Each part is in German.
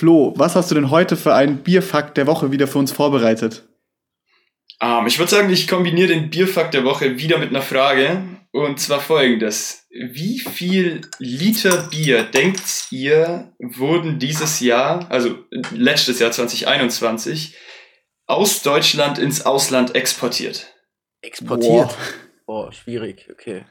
Flo, was hast du denn heute für einen Bierfakt der Woche wieder für uns vorbereitet? Um, ähm, ich würde sagen, ich kombiniere den Bierfakt der Woche wieder mit einer Frage. Und zwar folgendes. Wie viel Liter Bier denkt ihr wurden dieses Jahr, also letztes Jahr 2021, aus Deutschland ins Ausland exportiert? Exportiert? Boah, oh, schwierig, okay.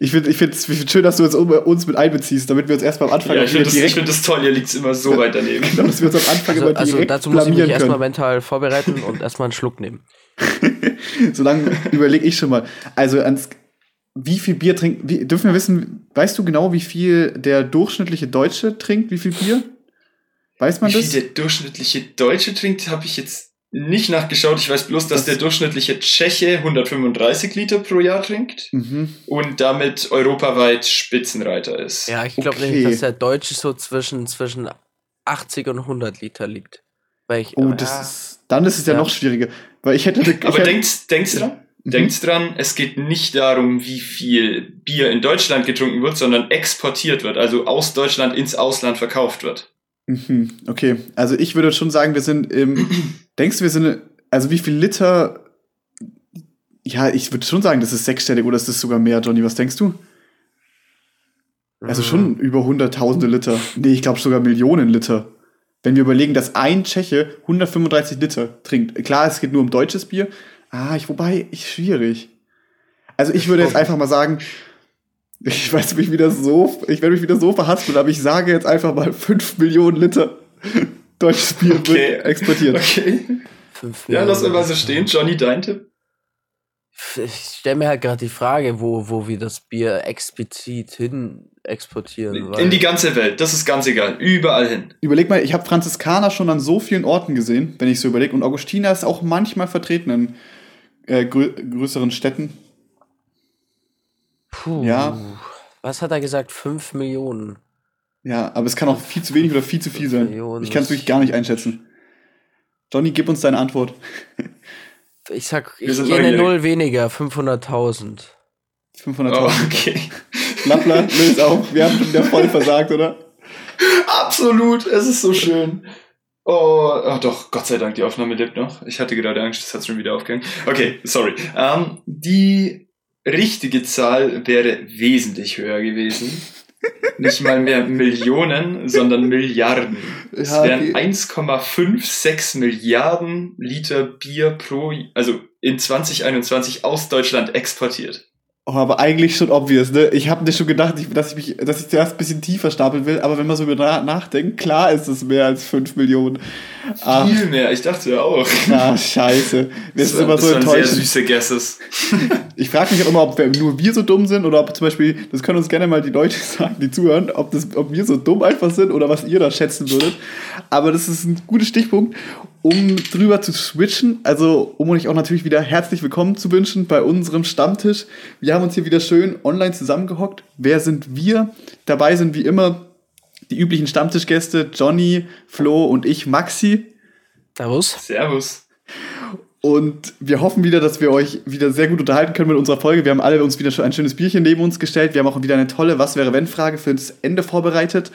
Ich finde ich find, ich find schön, dass du jetzt uns mit einbeziehst, damit wir uns erstmal am Anfang ja, ich finde das, find das toll, ihr liegt immer so weit daneben. genau, dass wir uns am Anfang also, immer also direkt Also dazu muss ich mich erstmal mental vorbereiten und erstmal einen Schluck nehmen. Solange überlege ich schon mal. Also ans, wie viel Bier trinkt, wie, dürfen wir wissen, weißt du genau, wie viel der durchschnittliche Deutsche trinkt, wie viel Bier? Weiß man wie das? Wie viel der durchschnittliche Deutsche trinkt, habe ich jetzt nicht nachgeschaut. Ich weiß bloß, dass das der durchschnittliche Tscheche 135 Liter pro Jahr trinkt mhm. und damit europaweit Spitzenreiter ist. Ja, ich glaube okay. nämlich, dass der Deutsche so zwischen, zwischen 80 und 100 Liter liegt. Weil ich, oh, das ja, ist, dann ist es ja, ja, noch schwieriger. Weil ich hätte. Ich Aber hätte, denkt, denkt dran? Mhm. Denkt dran, es geht nicht darum, wie viel Bier in Deutschland getrunken wird, sondern exportiert wird, also aus Deutschland ins Ausland verkauft wird. Mhm, okay, also ich würde schon sagen, wir sind im. denkst du, wir sind. Also wie viel Liter. Ja, ich würde schon sagen, das ist sechsstellig oder ist das sogar mehr, Johnny? Was denkst du? Also schon über hunderttausende Liter. Nee, ich glaube sogar Millionen Liter. Wenn wir überlegen, dass ein Tscheche 135 Liter trinkt. Klar, es geht nur um deutsches Bier. Ah, ich, wobei, ich, schwierig. Also ich würde jetzt einfach mal sagen, ich weiß mich wieder so, ich werde mich wieder so verhaspeln, aber ich sage jetzt einfach mal 5 Millionen Liter deutsches Bier okay. wird exportiert. Okay. Ja, lass mal so stehen. Johnny, dein Tipp? Ich stelle mir halt gerade die Frage, wo, wo wir das Bier explizit hin exportieren. In die ganze Welt, das ist ganz egal. Überall hin. Überleg mal, ich habe Franziskaner schon an so vielen Orten gesehen, wenn ich so überlege. Und Augustiner ist auch manchmal vertreten in äh, grö größeren Städten. Puh. Ja. Was hat er gesagt? 5 Millionen. Ja, aber es kann auch viel zu wenig oder viel zu viel sein. Millionen, ich kann es wirklich gar nicht einschätzen. Johnny, gib uns deine Antwort. ich sag, ich gehe eine Null weniger, 500.000. 500.000. Oh, okay. Lappler, löse auf. Wir haben schon wieder voll versagt, oder? Absolut, es ist so schön. Oh, oh, doch, Gott sei Dank, die Aufnahme lebt noch. Ich hatte gerade Angst, das hat schon wieder aufgehängt. Okay, sorry. Ähm, die richtige Zahl wäre wesentlich höher gewesen. Nicht mal mehr Millionen, sondern Milliarden. Es ja, wären 1,56 Milliarden Liter Bier pro, also in 2021 aus Deutschland exportiert. Oh, aber eigentlich schon obvious, ne? Ich habe mir schon gedacht, dass ich mich, dass ich zuerst ein bisschen tiefer stapeln will, aber wenn man so über nachdenkt, klar ist es mehr als 5 Millionen. Ah. Viel mehr, ich dachte ja auch. Ah, scheiße. Das ist immer das so enttäuschend. sehr süße Guesses. ich frage mich auch immer, ob wir, nur wir so dumm sind oder ob zum Beispiel, das können uns gerne mal die Leute sagen, die zuhören, ob, das, ob wir so dumm einfach sind oder was ihr da schätzen würdet. Aber das ist ein guter Stichpunkt um drüber zu switchen, also um euch auch natürlich wieder herzlich willkommen zu wünschen bei unserem Stammtisch. Wir haben uns hier wieder schön online zusammengehockt. Wer sind wir? Dabei sind wie immer die üblichen Stammtischgäste Johnny, Flo und ich, Maxi. Servus. Servus. Und wir hoffen wieder, dass wir euch wieder sehr gut unterhalten können mit unserer Folge. Wir haben alle uns wieder schon ein schönes Bierchen neben uns gestellt. Wir haben auch wieder eine tolle Was wäre wenn Frage für das Ende vorbereitet.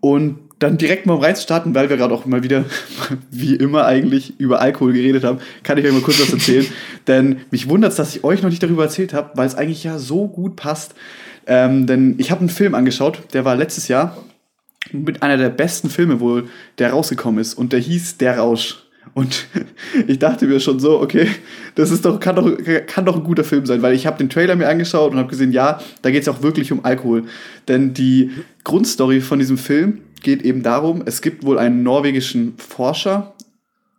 Und dann direkt mal reinzustarten, weil wir gerade auch mal wieder, wie immer eigentlich, über Alkohol geredet haben, kann ich euch mal kurz was erzählen. denn mich wundert es, dass ich euch noch nicht darüber erzählt habe, weil es eigentlich ja so gut passt. Ähm, denn ich habe einen Film angeschaut, der war letztes Jahr mit einer der besten Filme wohl, der rausgekommen ist. Und der hieß Der Rausch. Und ich dachte mir schon so, okay, das ist doch, kann, doch, kann doch ein guter Film sein, weil ich habe den Trailer mir angeschaut und habe gesehen, ja, da geht es auch wirklich um Alkohol. Denn die Grundstory von diesem Film geht eben darum, es gibt wohl einen norwegischen Forscher.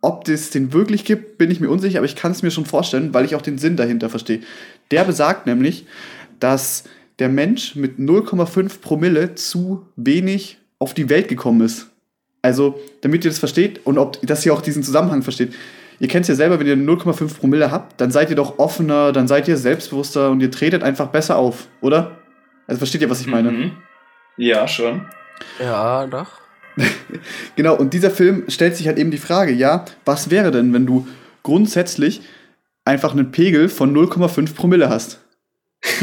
Ob es den wirklich gibt, bin ich mir unsicher, aber ich kann es mir schon vorstellen, weil ich auch den Sinn dahinter verstehe. Der besagt nämlich, dass der Mensch mit 0,5 Promille zu wenig auf die Welt gekommen ist. Also, damit ihr das versteht und ob, dass ihr auch diesen Zusammenhang versteht. Ihr kennt es ja selber, wenn ihr 0,5 Promille habt, dann seid ihr doch offener, dann seid ihr selbstbewusster und ihr tretet einfach besser auf, oder? Also versteht ihr, was ich meine? Mhm. Ja, schon. Ja, doch. genau, und dieser Film stellt sich halt eben die Frage, ja, was wäre denn, wenn du grundsätzlich einfach einen Pegel von 0,5 Promille hast?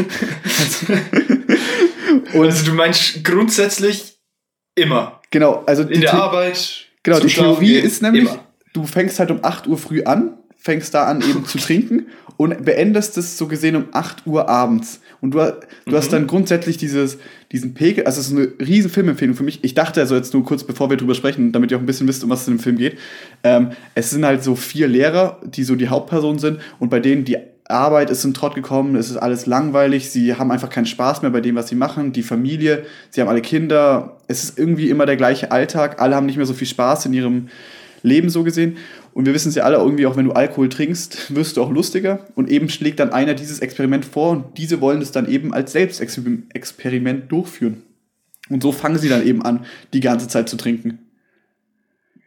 also, du meinst grundsätzlich immer. Genau, also in der Arbeit. Genau, die Theorie ist nämlich, immer. du fängst halt um 8 Uhr früh an, fängst da an eben zu trinken und beendest es so gesehen um 8 Uhr abends. Und du, du mhm. hast dann grundsätzlich dieses, diesen Pegel, also es ist eine riesen Filmempfehlung für mich. Ich dachte also jetzt nur kurz, bevor wir drüber sprechen, damit ihr auch ein bisschen wisst, um was es in dem Film geht. Ähm, es sind halt so vier Lehrer, die so die Hauptpersonen sind und bei denen die Arbeit ist in Trott gekommen, es ist alles langweilig, sie haben einfach keinen Spaß mehr bei dem, was sie machen, die Familie, sie haben alle Kinder, es ist irgendwie immer der gleiche Alltag, alle haben nicht mehr so viel Spaß in ihrem Leben so gesehen. Und wir wissen es ja alle irgendwie, auch wenn du Alkohol trinkst, wirst du auch lustiger. Und eben schlägt dann einer dieses Experiment vor und diese wollen es dann eben als Selbstexperiment durchführen. Und so fangen sie dann eben an, die ganze Zeit zu trinken.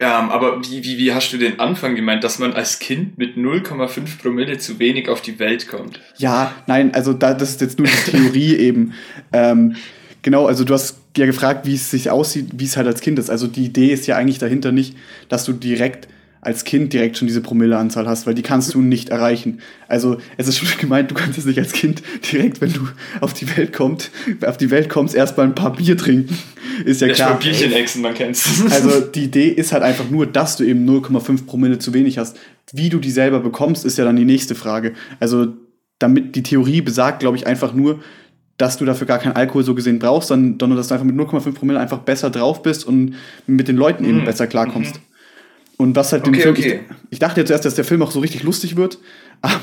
Ja, ähm, aber wie, wie, wie hast du den Anfang gemeint, dass man als Kind mit 0,5 Promille zu wenig auf die Welt kommt? Ja, nein, also da, das ist jetzt nur die Theorie eben. Ähm, genau, also du hast ja gefragt, wie es sich aussieht, wie es halt als Kind ist. Also die Idee ist ja eigentlich dahinter nicht, dass du direkt als Kind direkt schon diese Promilleanzahl hast, weil die kannst du nicht erreichen. Also es ist schon gemeint, du kannst jetzt nicht als Kind direkt, wenn du auf die Welt kommst, auf die Welt kommst, erstmal ein paar Bier trinken. Ist ja, ja klar. Bierchen exen, man kennt's. Also die Idee ist halt einfach nur, dass du eben 0,5 Promille zu wenig hast. Wie du die selber bekommst, ist ja dann die nächste Frage. Also damit die Theorie besagt, glaube ich, einfach nur, dass du dafür gar keinen Alkohol so gesehen brauchst, sondern dass du einfach mit 0,5 Promille einfach besser drauf bist und mit den Leuten eben mhm. besser klarkommst. Mhm. Und was halt okay, den Film. Okay. Ich, ich, dachte jetzt erst, dass der Film auch so richtig lustig wird, aber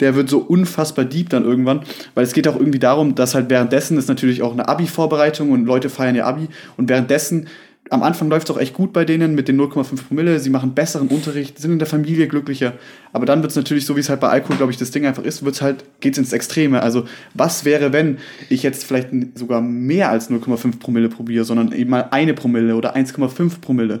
der wird so unfassbar deep dann irgendwann, weil es geht auch irgendwie darum, dass halt währenddessen ist natürlich auch eine Abi-Vorbereitung und Leute feiern ihr Abi und währenddessen am Anfang läuft es auch echt gut bei denen mit den 0,5 Promille. Sie machen besseren Unterricht, sind in der Familie glücklicher. Aber dann wird es natürlich, so wie es halt bei Alkohol, glaube ich, das Ding einfach ist, wird's halt, geht's ins Extreme. Also, was wäre, wenn ich jetzt vielleicht sogar mehr als 0,5 Promille probiere, sondern eben mal eine Promille oder 1,5 Promille?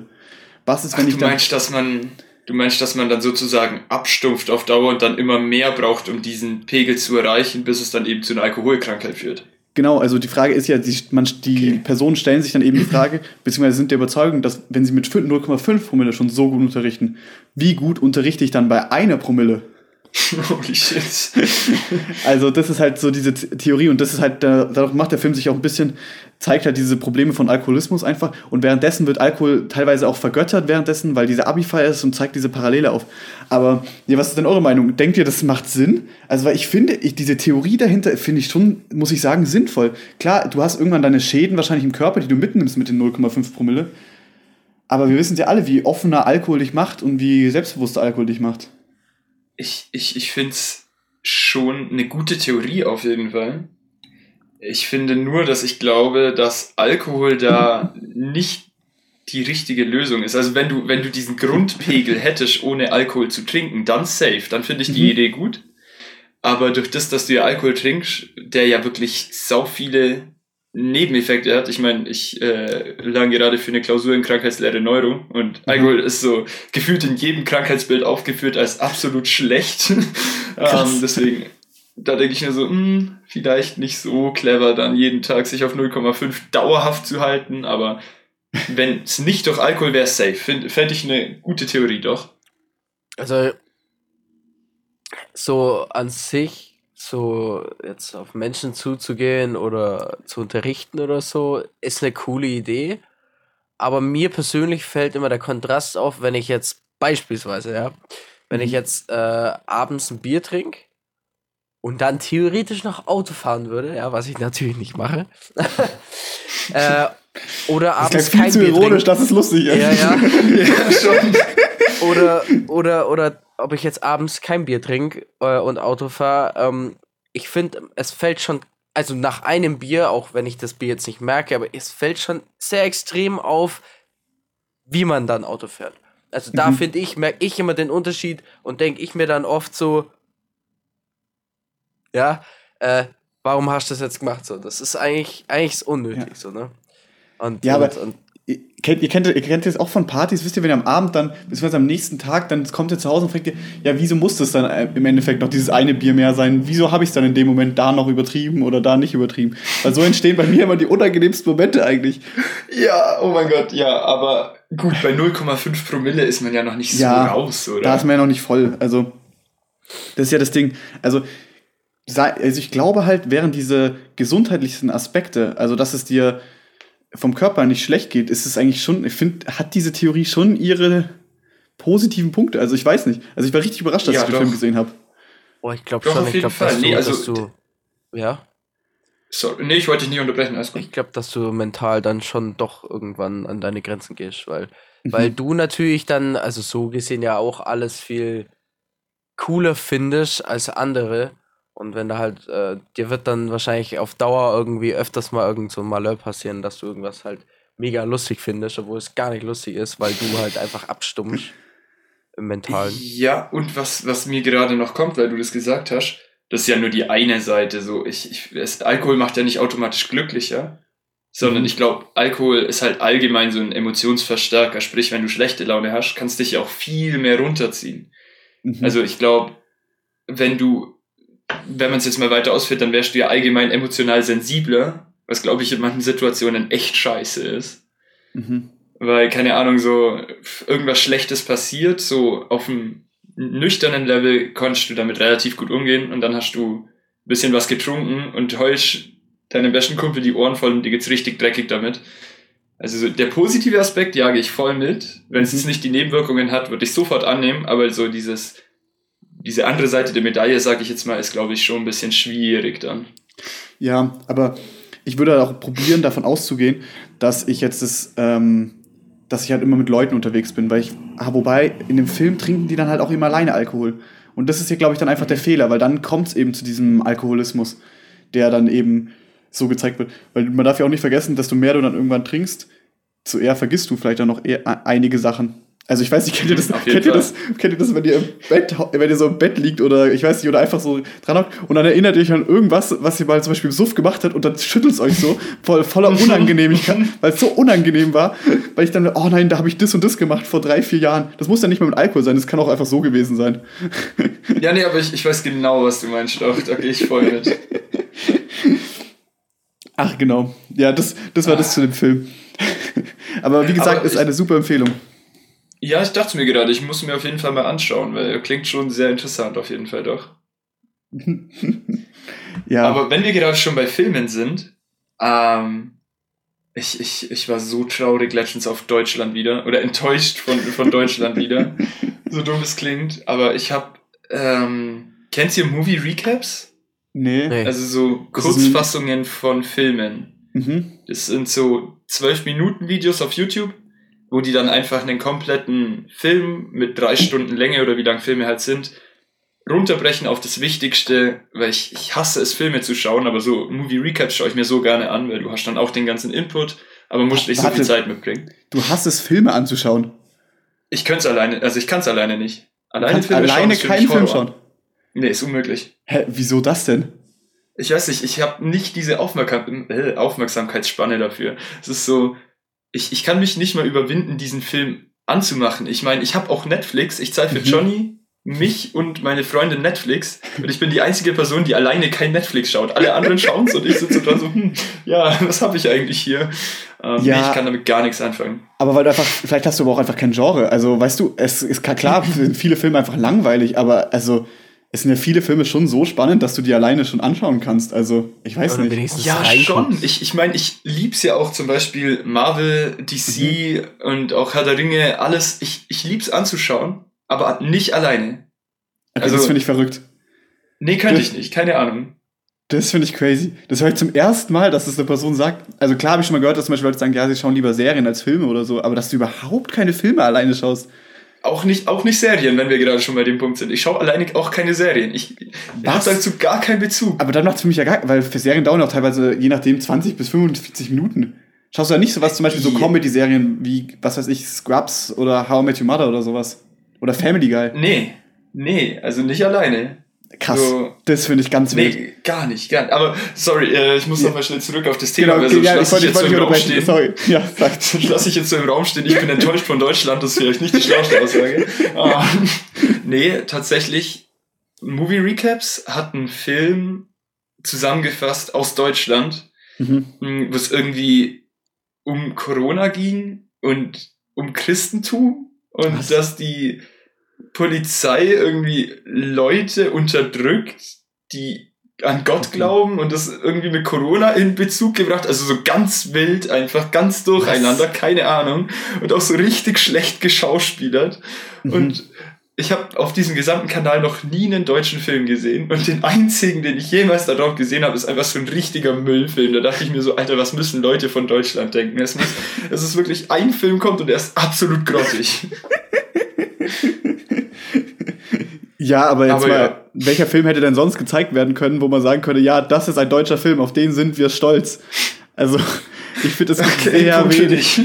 Was ist, wenn Ach, ich du meinst, dass man, du meinst, dass man dann sozusagen abstumpft auf Dauer und dann immer mehr braucht, um diesen Pegel zu erreichen, bis es dann eben zu einer Alkoholkrankheit führt? Genau, also die Frage ist ja, die, man, die okay. Personen stellen sich dann eben die Frage, beziehungsweise sind der Überzeugung, dass wenn sie mit 0,5 Promille schon so gut unterrichten, wie gut unterrichte ich dann bei einer Promille? Holy shit. also, das ist halt so diese Theorie und das ist halt, dadurch macht der Film sich auch ein bisschen, zeigt halt diese Probleme von Alkoholismus einfach und währenddessen wird Alkohol teilweise auch vergöttert währenddessen, weil diese Abi-Feier ist und zeigt diese Parallele auf. Aber, ja, was ist denn eure Meinung? Denkt ihr, das macht Sinn? Also, weil ich finde, ich, diese Theorie dahinter finde ich schon, muss ich sagen, sinnvoll. Klar, du hast irgendwann deine Schäden wahrscheinlich im Körper, die du mitnimmst mit den 0,5 Promille. Aber wir wissen ja alle, wie offener Alkohol dich macht und wie selbstbewusster Alkohol dich macht ich, ich, ich finde es schon eine gute Theorie auf jeden Fall. Ich finde nur, dass ich glaube, dass Alkohol da nicht die richtige Lösung ist. Also wenn du, wenn du diesen Grundpegel hättest, ohne Alkohol zu trinken, dann safe, dann finde ich die mhm. Idee gut. Aber durch das, dass du ja Alkohol trinkst, der ja wirklich sau viele Nebeneffekte hat. Ich meine, ich äh, lerne gerade für eine Klausur in Krankheitslehre Neuro und mhm. Alkohol ist so gefühlt in jedem Krankheitsbild aufgeführt als absolut schlecht. ähm, deswegen, da denke ich mir so, mh, hm, vielleicht nicht so clever, dann jeden Tag sich auf 0,5 dauerhaft zu halten, aber wenn es nicht durch Alkohol wäre, safe. Fände ich eine gute Theorie, doch. Also, so an sich so jetzt auf Menschen zuzugehen oder zu unterrichten oder so, ist eine coole Idee. Aber mir persönlich fällt immer der Kontrast auf, wenn ich jetzt beispielsweise, ja, wenn ich mhm. jetzt äh, abends ein Bier trinke und dann theoretisch noch Auto fahren würde, ja, was ich natürlich nicht mache. äh, oder abends das kein viel zu Bier ironisch, dass es lustig ist. Ja, ja. ja schon. Oder, oder, oder ob ich jetzt abends kein Bier trinke äh, und Auto fahre, ähm, ich finde, es fällt schon, also nach einem Bier, auch wenn ich das Bier jetzt nicht merke, aber es fällt schon sehr extrem auf, wie man dann Auto fährt. Also da mhm. finde ich, merke ich immer den Unterschied und denke ich mir dann oft so, ja, äh, warum hast du das jetzt gemacht? So, das ist eigentlich, eigentlich unnötig, ja. so, ne? Und, ja, und, aber und, ihr kennt, ihr, kennt, ihr kennt das auch von Partys, wisst ihr, wenn ihr am Abend dann, beziehungsweise am nächsten Tag, dann kommt ihr zu Hause und fragt ihr, ja, wieso muss das dann äh, im Endeffekt noch dieses eine Bier mehr sein? Wieso habe ich es dann in dem Moment da noch übertrieben oder da nicht übertrieben? Weil so entstehen bei mir immer die unangenehmsten Momente eigentlich. Ja, oh mein Gott, ja, aber gut, bei 0,5 Promille ist man ja noch nicht so ja, raus, oder? Da ist man ja noch nicht voll. Also, das ist ja das Ding. Also, also ich glaube halt, während diese gesundheitlichen Aspekte, also dass es dir vom Körper nicht schlecht geht, ist es eigentlich schon, ich finde, hat diese Theorie schon ihre positiven Punkte. Also ich weiß nicht. Also ich war richtig überrascht, dass Ja, ich den doch. Film gesehen habe. Boah, ich glaube schon, auf ich jeden glaube, dass, Fall. du, Nee, also- dass du. Ja, Sorry, nee, ich wollte dich nicht unterbrechen, alles gut. ich glaube, dass du mental dann schon doch irgendwann an deine Grenzen gehst, weil, Mhm. weil du natürlich dann, also so gesehen ja auch alles viel cooler findest als andere. Und wenn da halt, äh, dir wird dann wahrscheinlich auf Dauer irgendwie öfters mal irgend so ein Malheur passieren, dass du irgendwas halt mega lustig findest, obwohl es gar nicht lustig ist, weil du halt einfach abstumpfst im Mentalen. Ja, und was, was mir gerade noch kommt, weil du das gesagt hast, das ist ja nur die eine Seite. So, ich, ich, es, Alkohol macht ja nicht automatisch glücklicher, sondern Mhm. ich glaube, Alkohol ist halt allgemein so ein Emotionsverstärker. Sprich, wenn du schlechte Laune hast, kannst dich ja auch viel mehr runterziehen. Mhm. Also ich glaube, wenn du, wenn man es jetzt mal weiter ausführt, dann wärst du ja allgemein emotional sensibler, was glaube ich in manchen Situationen echt scheiße ist. Mhm. Weil, keine Ahnung, so irgendwas Schlechtes passiert, so auf einem nüchternen Level konntest du damit relativ gut umgehen und dann hast du ein bisschen was getrunken und heulst deinem besten Kumpel die Ohren voll und dir geht's richtig dreckig damit. Also so der positive Aspekt jage ich voll mit. Wenn es Mhm. nicht die Nebenwirkungen hat, würde ich sofort annehmen, aber so dieses, diese andere Seite der Medaille, sage ich jetzt mal, ist, glaube ich, schon ein bisschen schwierig dann. Ja, aber ich würde auch probieren, davon auszugehen, dass ich jetzt das, ähm, dass ich halt immer mit Leuten unterwegs bin, weil ich, ah, wobei in dem Film trinken die dann halt auch immer alleine Alkohol. Und das ist hier, glaube ich, dann einfach der Fehler, weil dann kommt es eben zu diesem Alkoholismus, der dann eben so gezeigt wird. Weil man darf ja auch nicht vergessen, desto mehr du dann irgendwann trinkst, so eher vergisst du vielleicht dann noch e- einige Sachen. Also ich weiß nicht, kennt ihr das, Auf jeden kennt ihr das, kennt ihr das, wenn ihr im Bett, wenn ihr so im Bett liegt oder ich weiß nicht, oder einfach so dran hockt und dann erinnert ihr euch an irgendwas, was ihr mal zum Beispiel im Suff gemacht habt und dann schüttelt es euch so voll, voller Unangenehmigkeit, weil es so unangenehm war, weil ich dann, oh nein, da habe ich das und das gemacht vor drei, vier Jahren. Das muss ja nicht mal mit Alkohol sein, das kann auch einfach so gewesen sein. Ja, nee, aber ich, ich weiß genau, was du meinst. Doch, da gehe ich voll mit. Ach genau, ja, das, das war das zu dem Film. Aber wie gesagt, Aber ist eine super Empfehlung. Ja, ich dachte mir gerade, ich muss mir auf jeden Fall mal anschauen, weil er klingt schon sehr interessant, auf jeden Fall doch. ja, Aber wenn wir gerade schon bei Filmen sind, ähm, ich, ich, ich war so traurig letztens auf Deutschland wieder oder enttäuscht von, von Deutschland wieder. So dumm es klingt, aber ich habe, ähm, kennt ihr Movie Recaps? nee. Nee. Also so Kurzfassungen von Filmen. Mhm. Das sind so 12 Minuten Videos auf YouTube, wo die dann einfach einen kompletten Film mit drei Stunden Länge oder wie lang Filme halt sind, runterbrechen auf das Wichtigste, weil ich, ich hasse es, Filme zu schauen, aber so Movie Recaps schaue ich mir so gerne an, weil du hast dann auch den ganzen Input, aber musst nicht so viel Zeit mitbringen. Du hast es, Filme anzuschauen. Ich könnte es alleine, also ich kann es alleine nicht. Alleine Kannst alleine für keinen Film schauen. Nee, ist unmöglich. Hä, wieso das denn? Ich weiß nicht, ich habe nicht diese Aufmerksam äh, Aufmerksamkeitsspanne dafür. Es ist so, ich, ich kann mich nicht mal überwinden, diesen Film anzumachen. Ich meine, ich habe auch Netflix, ich zahle für Mhm. Johnny, mich und meine Freundin Netflix und ich bin die einzige Person, die alleine kein Netflix schaut. Alle anderen schauen und ich sitze dran so, hm, ja, was habe ich eigentlich hier? Ähm, Ja. nee, ich kann damit gar nichts anfangen. Aber weil du einfach, vielleicht hast du aber auch einfach kein Genre. Also, weißt du, es ist klar, sind viele Filme einfach langweilig, aber also, es sind ja viele Filme schon so spannend, dass du die alleine schon anschauen kannst. Also, ich weiß Oder nicht. Ja, schon. Ich, ich meine, ich lieb's ja auch zum Beispiel Marvel, DC und auch Herr der Ringe, alles. Ich, ich lieb's anzuschauen, aber nicht alleine. Okay, also- das finde ich verrückt. Nee, könnte ich nicht, keine Ahnung. Das finde ich crazy. Das höre ich zum ersten Mal, dass das eine Person sagt. Also klar habe ich schon mal gehört, dass zum Beispiel Leute sagen, ja, sie schauen lieber Serien als Filme oder so, aber dass du überhaupt keine Filme alleine schaust. Auch nicht, auch nicht Serien, wenn wir gerade schon bei dem Punkt sind. Ich schaue alleine auch keine Serien. Ich, ich habe dazu gar keinen Bezug. Aber dann macht es für mich ja gar, weil für Serien dauern auch teilweise, je nachdem, 20 bis 45 Minuten. Schaust du ja nicht sowas, zum Beispiel so. Comedy-Serien wie, was weiß ich, Scrubs oder How I Met Your Mother oder sowas. Oder Family Guy. Nee, nee, also nicht alleine. Krass. So- Das finde ich ganz wild. Nee, gar nicht, gar nicht. Aber sorry, äh, ich muss Ja. noch mal schnell zurück auf das Thema, Genau, sonst ja, ich wollte ich ich jetzt wollte so unterbrechen. stehen. Sorry. Ja, sagt. Sonst lasse ich jetzt so im Raum stehen, ich bin enttäuscht von Deutschland, das ist vielleicht nicht die schlauste Aussage. Ähm, nee, tatsächlich, Movie Recaps hat einen Film zusammengefasst aus Deutschland, Mhm. mh, wo es irgendwie um Corona ging und um Christentum und Was? dass die Polizei irgendwie Leute unterdrückt, die an Gott glauben und das irgendwie mit Corona in Bezug gebracht. Also so ganz wild, einfach ganz durcheinander, Was? keine Ahnung. Und auch so richtig schlecht geschauspielert. Mhm. Und ich habe auf diesem gesamten Kanal noch nie einen deutschen Film gesehen und den einzigen, den ich jemals darauf gesehen habe, ist einfach so ein richtiger Müllfilm. Da dachte ich mir so, Alter, was müssen Leute von Deutschland denken? Es, muss, es ist wirklich ein Film kommt und er ist absolut grottig. Ja, aber jetzt aber mal, ja. welcher Film hätte denn sonst gezeigt werden können, wo man sagen könnte, ja, das ist ein deutscher Film, auf den sind wir stolz. Also, ich finde das okay, sehr wenig.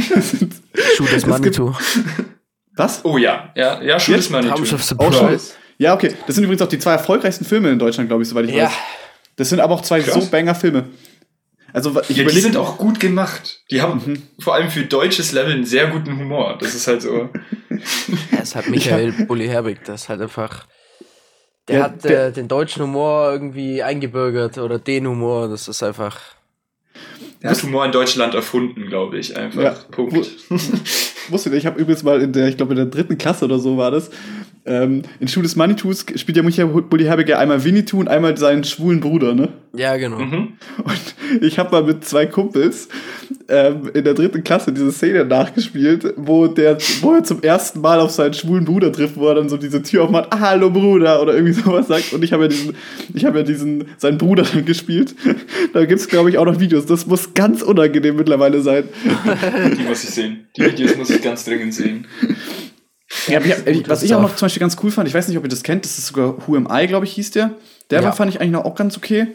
Shoot is Manitou. Was? Oh ja, ja, ja, Shoot is Manitou. Auch schon. Ja, okay. Das sind übrigens auch die zwei erfolgreichsten Filme in Deutschland, glaube ich, soweit ich ja. weiß. Das sind aber auch zwei Krass. so banger Filme. Also, ich ja, die sind auch gut gemacht. Die haben mhm. vor allem für deutsches Level einen sehr guten Humor. Das ist halt so. ja, es hat Michael Bulli Herbig, das ist halt einfach der ja, hat der, äh, den deutschen Humor irgendwie eingebürgert oder den Humor, das ist einfach. Der hat Humor in Deutschland erfunden, glaube ich, einfach. Ja, Punkt. Wusste ich, ich habe übrigens mal in der, ich glaube in der dritten Klasse oder so war das, ähm, in Schuh des Manitus spielt ja Michael Bulli Herbig ja einmal Winnetou und einmal seinen schwulen Bruder, ne? Ja, genau. Mhm. Und ich habe mal mit zwei Kumpels ähm, in der dritten Klasse diese Szene nachgespielt, wo, der, wo er zum ersten Mal auf seinen schwulen Bruder trifft, wo er dann so diese Tür aufmacht, ah, hallo Bruder, oder irgendwie sowas sagt. Und ich habe ja diesen, ich habe ja diesen, seinen Bruder dann gespielt. da gibt es, glaube ich, auch noch Videos. Das muss ganz unangenehm mittlerweile sein. Die muss ich sehen. Die Videos muss ich ganz dringend sehen. Ja, ich, was ich auch noch zum Beispiel ganz cool fand, ich weiß nicht, ob ihr das kennt, das ist sogar Who Am I, glaube ich, hieß der. Der ja. fand ich eigentlich noch auch ganz okay.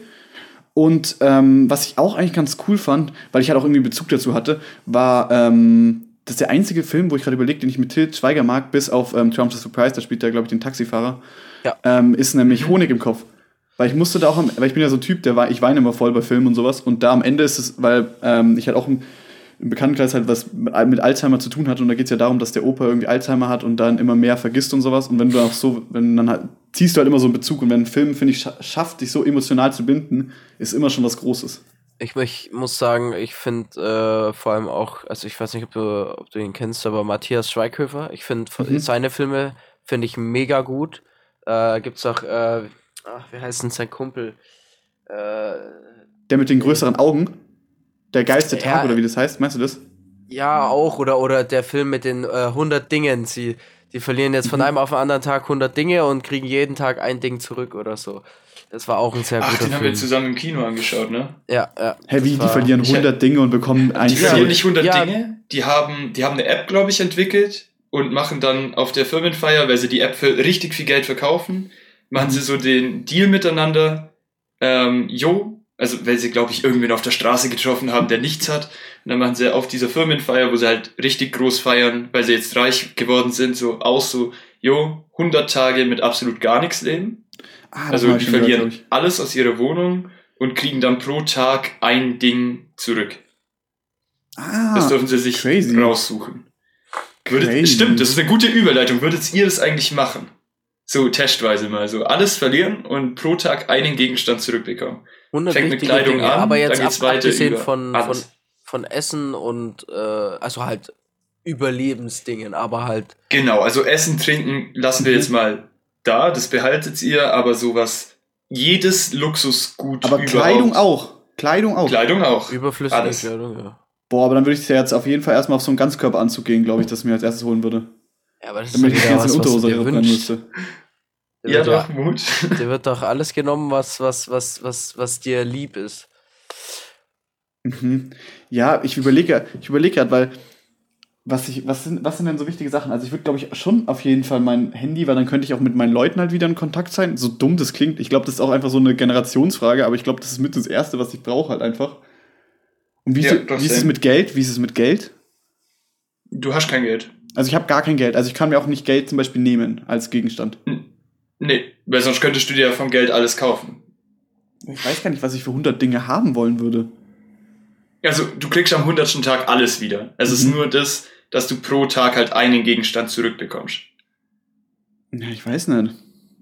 Und ähm, was ich auch eigentlich ganz cool fand, weil ich halt auch irgendwie Bezug dazu hatte, war, ähm, das ist der einzige Film, wo ich gerade überlegt, den ich mit Til Schweiger mag, bis auf ähm, Trumps Surprise, da spielt er, glaube ich, den Taxifahrer, ja. ähm, ist nämlich Honig im Kopf. Weil ich musste da auch, weil ich bin ja so ein Typ, der war, ich weine immer voll bei Filmen und sowas. Und da am Ende ist es, weil ähm, ich halt auch ein im Bekanntenkreis halt was mit Alzheimer zu tun hat und da geht es ja darum, dass der Opa irgendwie Alzheimer hat und dann immer mehr vergisst und sowas und wenn du auch so, wenn dann halt, ziehst du halt immer so einen Bezug und wenn ein Film, finde ich, schafft, dich so emotional zu binden, ist immer schon was Großes. Ich, ich muss sagen, ich finde äh, vor allem auch, also ich weiß nicht, ob du, ob du ihn kennst, aber Matthias Schweighöfer, ich finde mhm. seine Filme finde ich mega gut. Äh, gibt's auch, äh, ach, wie heißt denn sein Kumpel? Äh, der mit den größeren Augen? Der geilste Tag, ja, oder wie das heißt, meinst du das? Ja, auch. Oder, oder der Film mit den äh, 100 Dingen. Sie, die verlieren jetzt von mhm. einem auf den anderen Tag 100 Dinge und kriegen jeden Tag ein Ding zurück oder so. Das war auch ein sehr Ach, guter den Film. haben wir zusammen im Kino angeschaut, ne? Ja, ja. Hä, wie? Die verlieren 100 Dinge und bekommen ein Die verlieren nicht 100 ja. Dinge. Die haben, die haben eine App, glaube ich, entwickelt und machen dann auf der Firmenfeier, weil sie die App für richtig viel Geld verkaufen, machen sie so den Deal miteinander. Ähm, jo, also weil sie, glaube ich, irgendwen auf der Straße getroffen haben, der nichts hat. Und dann machen sie auf dieser Firmenfeier, wo sie halt richtig groß feiern, weil sie jetzt reich geworden sind, so aus so, jo, 100 Tage mit absolut gar nichts leben. Ah, also die verlieren gehört, alles aus ihrer Wohnung und kriegen dann pro Tag ein Ding zurück. Ah, das dürfen sie sich crazy. raussuchen. Würdet, stimmt, das ist eine gute Überleitung. Würdet ihr das eigentlich machen? So testweise mal so. Alles verlieren und pro Tag einen Gegenstand zurückbekommen. 100 Fängt mit Kleidung Dinge, an, aber jetzt dann ab, abgesehen von, von, von Essen und äh, also halt Überlebensdingen, aber halt. Genau, also Essen, Trinken lassen wir mhm. jetzt mal da, das behaltet ihr, aber sowas, jedes Luxusgut. Aber Kleidung auch. Kleidung auch. Kleidung auch. Überflüssige Alles. Kleidung, ja. Boah, aber dann würde ich ja jetzt auf jeden Fall erstmal auf so einen Ganzkörperanzug gehen, glaube ich, dass ich mir als erstes holen würde. Ja, aber das Damit ist ja was, was du dir müsste. Der ja, doch, Mut. Der wird doch alles genommen, was, was, was, was, was dir lieb ist. Mhm. Ja, ich überlege, ich überlege gerade, weil was, ich, was, sind, was sind denn so wichtige Sachen? Also ich würde, glaube ich, schon auf jeden Fall mein Handy, weil dann könnte ich auch mit meinen Leuten halt wieder in Kontakt sein. So dumm das klingt. Ich glaube, das ist auch einfach so eine Generationsfrage, aber ich glaube, das ist mit das Erste, was ich brauche halt einfach. Und wie, ja, ist, wie ist es mit Geld? Wie ist es mit Geld? Du hast kein Geld. Also ich habe gar kein Geld. Also ich kann mir auch nicht Geld zum Beispiel nehmen als Gegenstand. Hm. Nee, weil sonst könntest du dir vom Geld alles kaufen. Ich weiß gar nicht, was ich für 100 Dinge haben wollen würde. Also, du kriegst am 100. Tag alles wieder. Es mhm. ist nur das, dass du pro Tag halt einen Gegenstand zurückbekommst. Ja, ich weiß nicht.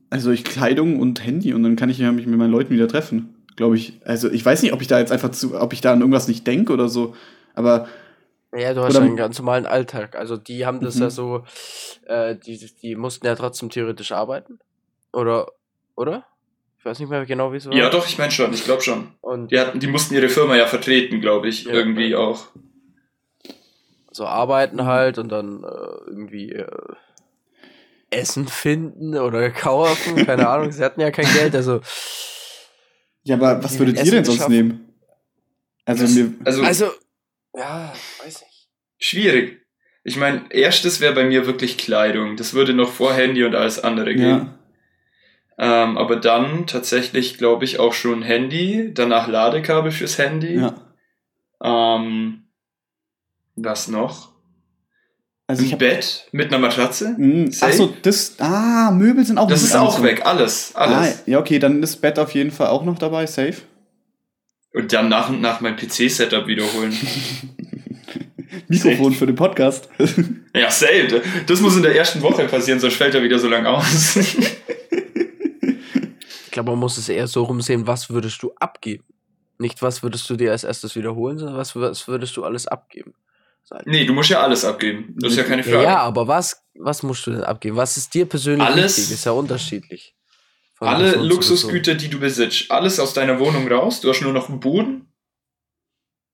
Also, ich Kleidung und Handy und dann kann ich ja mich mit meinen Leuten wieder treffen. Glaube ich. Also, ich weiß nicht, ob ich da jetzt einfach zu, ob ich da an irgendwas nicht denke oder so. Aber ja, du hast ja einen ganz normalen Alltag. Also die haben das mhm. ja so, äh, die, die mussten ja trotzdem theoretisch arbeiten. Oder? Oder? Ich weiß nicht mehr genau, wie es war. Ja, doch, ich meine schon, ich glaube schon. Und Die, hatten, die mussten ihre Firma ja vertreten, glaube ich, Ja. irgendwie auch. so arbeiten halt und dann äh, irgendwie äh, Essen finden oder kaufen, keine Ahnung. Sie hatten ja kein Geld, also. Ja, aber was Die würdet ihr denn sonst nehmen? Also, Das- mir, also, Also, ja, weiß nicht. schwierig. Ich meine, erstes wäre bei mir wirklich Kleidung. Das würde noch vor Handy und alles andere gehen. ja, Ähm, aber dann tatsächlich, glaube ich, auch schon Handy, danach Ladekabel fürs Handy. ja. Ähm, was noch? Also Ein Bett mit einer Matratze. Mh, Safe. achso, das, ah, Möbel sind auch Das ist auch weg, alles, alles. Ah, ja, okay, dann ist Bett auf jeden Fall auch noch dabei, safe. Und dann nach und nach mein PC-Setup wiederholen. Mikrofon für den Podcast. ja, safe. Das muss in der ersten Woche passieren, sonst fällt er wieder so lang aus. Ich glaube, man muss es eher so rumsehen, was würdest du abgeben? Nicht, was würdest du dir als erstes wiederholen, sondern was, was würdest du alles abgeben? Nee, du musst ja alles abgeben. Das ist ja keine Frage. ja, aber was, was musst du denn abgeben? Was ist dir persönlich Alles- wichtig? Ist ja unterschiedlich. Alle Luxusgüter, die du besitzt, alles aus deiner Wohnung raus. Du hast nur noch einen Boden.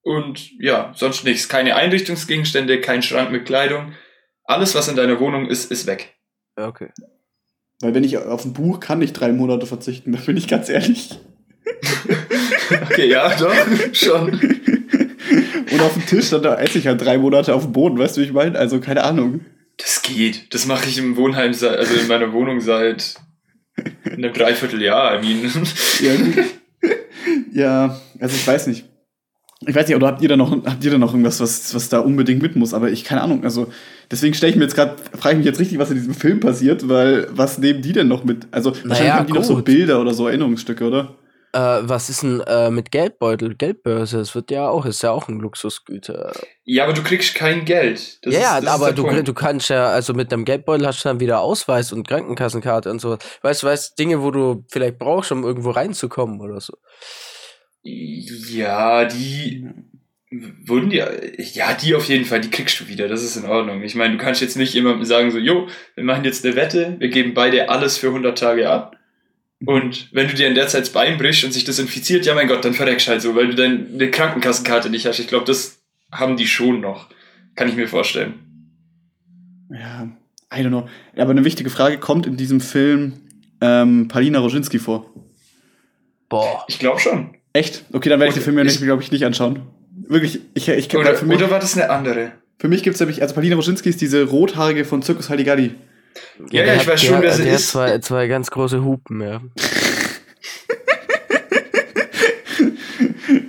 Und ja, sonst nichts. Keine Einrichtungsgegenstände, kein Schrank mit Kleidung. Alles, was in deiner Wohnung ist, ist weg. Okay. Weil wenn ich auf ein Buch kann ich drei Monate verzichten, da bin ich ganz ehrlich. Okay, ja, doch, schon. Und auf dem Tisch, dann da esse ich halt drei Monate auf dem Boden, weißt du, wie ich meine? Also keine Ahnung. Das geht. Das mache ich im Wohnheim, seit- also in meiner Wohnung seit einem Dreivierteljahr. I mean. Ja, ja, also ich weiß nicht. Ich weiß nicht, oder habt ihr da noch, habt ihr da noch irgendwas, was, was da unbedingt mit muss? Aber ich keine Ahnung. Also deswegen stelle ich mir jetzt gerade, frage ich mich jetzt richtig, was in diesem Film passiert, weil was nehmen die denn noch mit? Also wahrscheinlich Naja, haben die noch so gut. Bilder oder so Erinnerungsstücke, oder? Äh, was ist denn äh, mit Geldbeutel, Geldbörse? Das wird ja auch, ist ja auch ein Luxusgüter. Ja, aber du kriegst kein Geld. Das ja, ist, aber du, du kannst ja, also mit dem Geldbeutel hast du dann wieder Ausweis und Krankenkassenkarte und so. Weißt du, weißt Dinge, wo du vielleicht brauchst, um irgendwo reinzukommen oder so. Ja, die wurden die, ja, die auf jeden Fall, die kriegst du wieder, das ist in Ordnung. Ich meine, du kannst jetzt nicht jemandem sagen so, jo, wir machen jetzt eine Wette, wir geben beide alles für 100 Tage ab. Und wenn du dir in der Zeit das Bein brichst und sich das infiziert, ja mein Gott, dann verreckst halt so, weil du deine Krankenkassenkarte nicht hast. Ich glaube, das haben die schon noch. Kann ich mir vorstellen. Ja, I don't know. Aber eine wichtige Frage, kommt in diesem Film ähm, Palina Roginski vor? Boah. Ich glaube schon. Echt? Okay, dann werde ich den Film ja ich- nicht, glaube ich, nicht anschauen. Wirklich, ich, ich, Oder, für mich, oder war das eine andere? für mich gibt es nämlich, also Palina Roginski ist diese rothaarige von Zirkus Halligalli. Ja, ja, ich hat- weiß der, schon, wer sie der ist. Hat zwei, zwei ganz große Hupen, ja.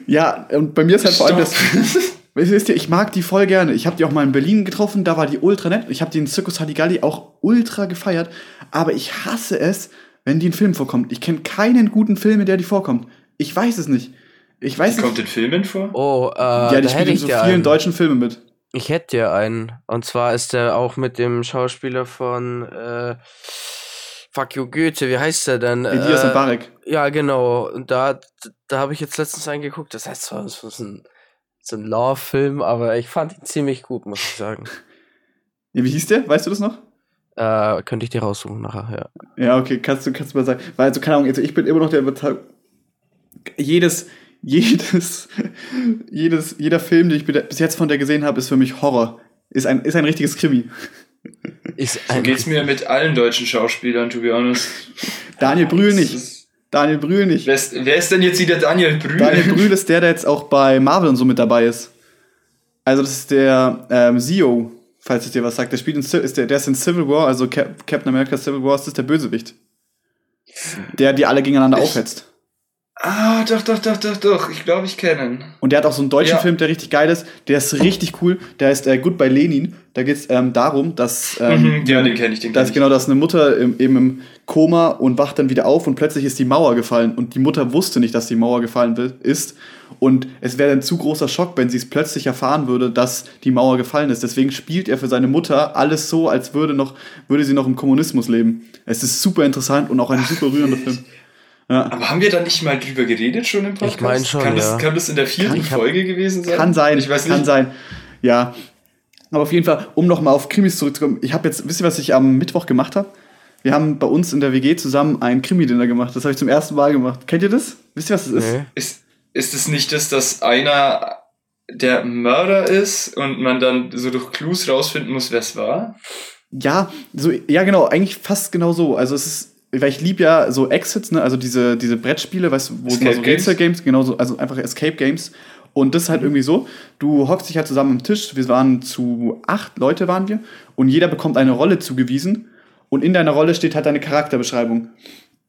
Ja, und bei mir ist halt vor allem das. Stopp. Wisst ihr, ich mag die voll gerne. Ich habe die auch mal in Berlin getroffen, da war die ultra nett. Ich habe den Zirkus Halligalli auch ultra gefeiert. Aber ich hasse es, wenn die in Filmen vorkommt. Ich kenne keinen guten Film, in der die vorkommt. Ich weiß es nicht. Ich weiß Die kommt nicht. in Filmen vor? Oh, äh, ja, da die hätte spielt in ich so vielen einen. deutschen Filmen mit. Ich hätte dir einen. Und zwar ist der auch mit dem Schauspieler von äh, Fuck you Goethe, wie heißt der denn? Elias äh, Mbarek. Ja, genau. Und da, da habe ich jetzt letztens eingeguckt. Das heißt zwar, es ist ein, so ein Love-Film, aber ich fand ihn ziemlich gut, muss ich sagen. Ja, wie hieß der? Weißt du das noch? Äh, könnte ich dir raussuchen nachher, ja. Ja, okay, kannst du, kannst du mal sagen. Weil, also, keine Ahnung, also ich bin immer noch der Überzeugung, jedes, jedes, jedes, jeder Film, den ich bis jetzt von der gesehen habe, ist für mich Horror. Ist ein, ist ein richtiges Krimi. Ist So ein, geht's mir mit allen deutschen Schauspielern, to be honest. Daniel Brühl nicht. ist- Daniel Brühl nicht. Wer ist, wer ist denn jetzt wieder Daniel Brühl? Daniel Brühl ist der, der jetzt auch bei Marvel und so mit dabei ist. Also das ist der ähm, Zio, falls es dir was sagt. Der spielt in, ist der, der ist in Civil War, also Cap Captain America Civil War, das ist der Bösewicht. Der die alle gegeneinander Ich- aufhetzt. Ah, doch, doch, doch, doch, doch. Ich glaube, ich kenne ihn. Und der hat auch so einen deutschen Ja. Film, der richtig geil ist. Der ist richtig cool. Der heißt äh, Goodbye Lenin. Da geht es ähm, darum, dass, ähm, Mhm, ja, den kenne ich, den kenne ich. genau, dass eine Mutter im, eben im Koma und wacht dann wieder auf und plötzlich ist die Mauer gefallen und die Mutter wusste nicht, dass die Mauer gefallen ist. Und es wäre ein zu großer Schock, wenn sie es plötzlich erfahren würde, dass die Mauer gefallen ist. Deswegen spielt er für seine Mutter alles so, als würde, noch, würde sie noch im Kommunismus leben. Es ist super interessant und auch ein super rührender Film. Ja. Aber haben wir da nicht mal drüber geredet schon im Podcast? Ich mein schon, kann das, ja. Kann das in der vierten Kann- Folge gewesen sein? Kann sein, Ich weiß kann nicht. sein. Ja. Aber auf jeden Fall, um nochmal auf Krimis zurückzukommen, ich habe jetzt, wisst ihr, was ich am Mittwoch gemacht habe? Wir haben bei uns in der WG zusammen ein Krimi-Dinner gemacht. Das habe ich zum ersten Mal gemacht. Kennt ihr das? Wisst ihr, was das ist? Nee. Ist, ist es nicht das, dass einer der Mörder ist und man dann so durch Clues rausfinden muss, wer es war? Ja, so, ja, genau, eigentlich fast genau so. Also es ist, weil ich liebe ja so Exits, ne, also diese, diese Brettspiele, weißt du, wo Escape so Games? Rätsel-Games, genau so, also einfach Escape Games. Und das ist halt irgendwie so, du hockst dich halt zusammen am Tisch, wir waren zu acht Leute waren wir, und jeder bekommt eine Rolle zugewiesen und in deiner Rolle steht halt deine Charakterbeschreibung.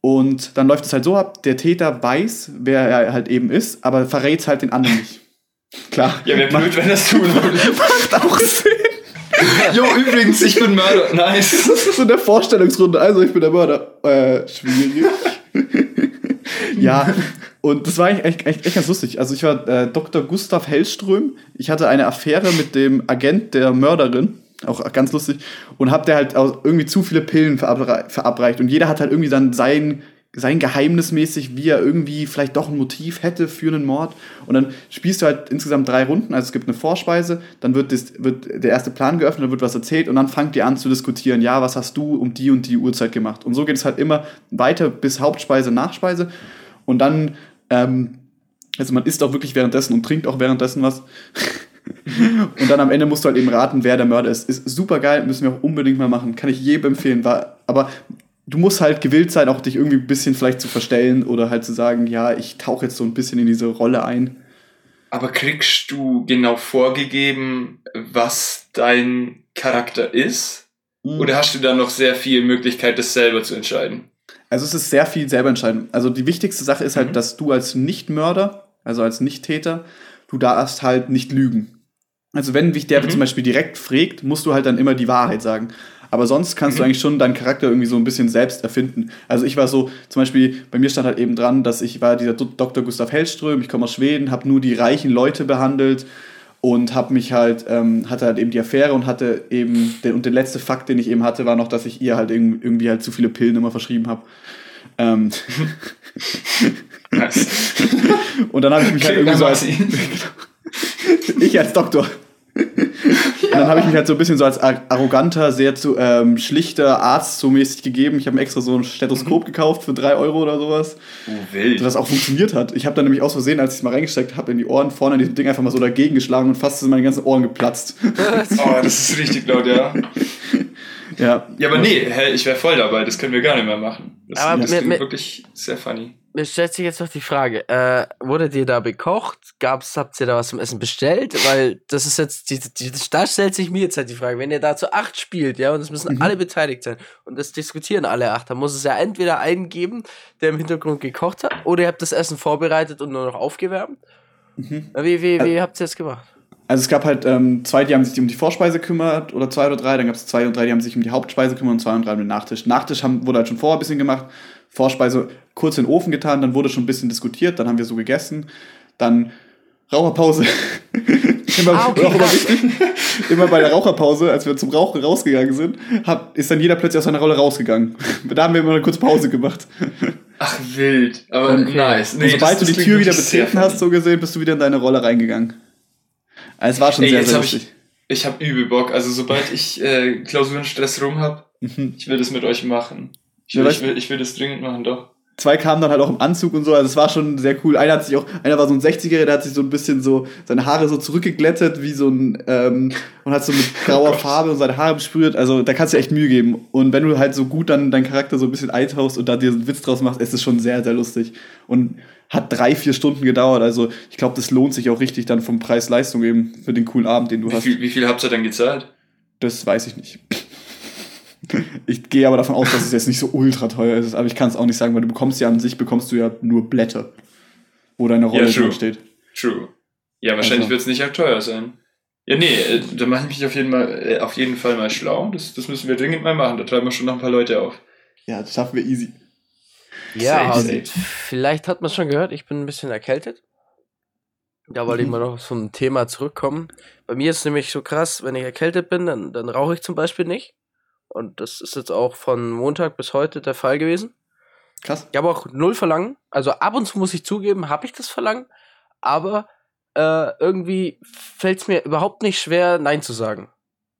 Und dann läuft es halt so ab, der Täter weiß, wer er halt eben ist, aber verrät halt den anderen nicht. Klar. Ja, wäre blöd, wenn das tun würde. Macht auch Sinn. Jo, übrigens, ich bin Mörder. Nice. Das ist so eine Vorstellungsrunde. Also, ich bin der Mörder. Äh, schwierig. ja, und das war eigentlich echt, echt, ganz lustig. Also, ich war äh, Dr. Gustav Hellström. Ich hatte eine Affäre mit dem Agent der Mörderin. Auch ganz lustig. Und hab der halt auch irgendwie zu viele Pillen verabrei verabreicht. Und jeder hat halt irgendwie dann sein, sein Geheimnismäßig, wie er irgendwie vielleicht doch ein Motiv hätte für einen Mord. Und dann spielst du halt insgesamt drei Runden. Also es gibt eine Vorspeise, dann wird, das, wird der erste Plan geöffnet, dann wird was erzählt und dann fangt ihr an zu diskutieren, ja, was hast du um die und die Uhrzeit gemacht? Und so geht es halt immer weiter bis Hauptspeise, Nachspeise. Und dann, ähm, also man isst auch wirklich währenddessen und trinkt auch währenddessen was. und dann am Ende musst du halt eben raten, wer der Mörder ist. Ist super geil, müssen wir auch unbedingt mal machen. Kann ich jedem empfehlen. War, aber du musst halt gewillt sein, auch dich irgendwie ein bisschen vielleicht zu verstellen oder halt zu sagen, ja, ich tauche jetzt so ein bisschen in diese Rolle ein. Aber kriegst du genau vorgegeben, was dein Charakter ist? Oder hast du da noch sehr viel Möglichkeit, das selber zu entscheiden? Also es ist sehr viel selber entscheiden. Also die wichtigste Sache ist halt, Mhm. dass du als Nichtmörder, also als Nichttäter, du darfst halt nicht lügen. Also wenn dich der Mhm. zum Beispiel direkt fragt, musst du halt dann immer die Wahrheit sagen. Aber sonst kannst du Mhm. eigentlich schon deinen Charakter irgendwie so ein bisschen selbst erfinden. Also ich war so, zum Beispiel, bei mir stand halt eben dran, dass ich war dieser Dr. Gustav Hellström, ich komme aus Schweden, habe nur die reichen Leute behandelt und habe mich halt, ähm, hatte halt eben die Affäre und hatte eben, den, und der letzte Fakt, den ich eben hatte, war noch, dass ich ihr halt irg- irgendwie halt zu viele Pillen immer verschrieben habe. Ähm, und dann habe ich mich halt irgendwie so als, ich als Doktor. Dann habe ich mich halt so ein bisschen so als ar- arroganter, sehr zu, ähm, schlichter Arzt so mäßig gegeben. Ich habe mir extra so ein Stethoskop gekauft für drei Euro oder sowas, Oh, wild. das auch funktioniert hat. Ich habe dann nämlich aus Versehen, als ich es mal reingesteckt habe, in die Ohren vorne in diesem Ding einfach mal so dagegen geschlagen und fast sind meine ganzen Ohren geplatzt. Oh, das ist richtig laut, ja. ja. Ja, aber nee, hä, ich wäre voll dabei. Das können wir gar nicht mehr machen. Das, Aber das mit- wirklich sehr funny. Mir stellt sich jetzt noch die Frage, äh, wurde dir da bekocht? Gab's, habt ihr da was zum Essen bestellt? Weil das ist jetzt, die, die, da stellt sich mir jetzt halt die Frage, wenn ihr da zu acht spielt, ja, und es müssen Mhm. alle beteiligt sein und das diskutieren alle acht, dann muss es ja entweder einen geben, der im Hintergrund gekocht hat, oder ihr habt das Essen vorbereitet und nur noch aufgewärmt. Mhm. Wie, wie, wie habt ihr das gemacht? Also es gab halt ähm, zwei, die haben sich um die Vorspeise gekümmert, oder zwei oder drei, dann gab es zwei und drei, die haben sich um die Hauptspeise gekümmert und zwei und drei um den Nachtisch. Nachtisch haben, wurde halt schon vorher ein bisschen gemacht, Vorspeise kurz in den Ofen getan, dann wurde schon ein bisschen diskutiert, dann haben wir so gegessen, dann Raucherpause. immer, Ah, okay, immer, bei der Raucherpause, als wir zum Rauchen rausgegangen sind, hab, ist dann jeder plötzlich aus seiner Rolle rausgegangen. Da haben wir immer eine kurze Pause gemacht. Ach, wild. Aber Okay. nice. und sobald das- du die Tür wieder betreten hast, so gesehen, bist du wieder in deine Rolle reingegangen. Also es war schon Ey, sehr, sehr hab ich- lustig. Ich habe übel Bock. Also sobald ich äh, Klausurenstress rum hab, Mhm. ich will das mit euch machen. Ich will, ich will, ich will das dringend machen, doch. zwei kamen dann halt auch im Anzug und so, also es war schon sehr cool. Einer hat sich auch, einer war so ein 60er, der hat sich so ein bisschen so, seine Haare so zurückgeglättet, wie so ein, ähm, und hat so mit grauer Gott. Farbe und seine Haare besprüht, also da kannst du echt Mühe geben. Und wenn du halt so gut dann deinen Charakter so ein bisschen eintauchst und da dir einen Witz draus machst, ist es schon sehr, sehr lustig. Und hat drei, vier Stunden gedauert, also ich glaube, das lohnt sich auch richtig dann vom Preis-Leistung eben für den coolen Abend, den du Wie hast. viel, wie viel habt ihr dann gezahlt? Das weiß ich nicht. Ich gehe aber davon aus, dass es jetzt nicht so ultra teuer ist, aber ich kann es auch nicht sagen, weil du bekommst ja an sich bekommst du ja nur Blätter, wo deine Rolle Ja, true. drin steht. True. Ja, wahrscheinlich Also. wird es nicht arg teuer sein. Ja, nee, äh, da mache ich mich auf jeden, mal, äh, auf jeden Fall mal schlau. Das, das müssen wir dringend mal machen. Da treiben wir schon noch ein paar Leute auf. Ja, das schaffen wir easy. Ja, Safe, und vielleicht hat man schon gehört, ich bin ein bisschen erkältet. Da wollte ich Mhm. mal noch zum Thema zurückkommen. Bei mir ist es nämlich so krass, wenn ich erkältet bin, dann, dann rauche ich zum Beispiel nicht. Und das ist jetzt auch von Montag bis heute der Fall gewesen. Krass. Ich habe auch null Verlangen. Also ab und zu muss ich zugeben, habe ich das Verlangen. Aber äh, irgendwie fällt es mir überhaupt nicht schwer, Nein zu sagen.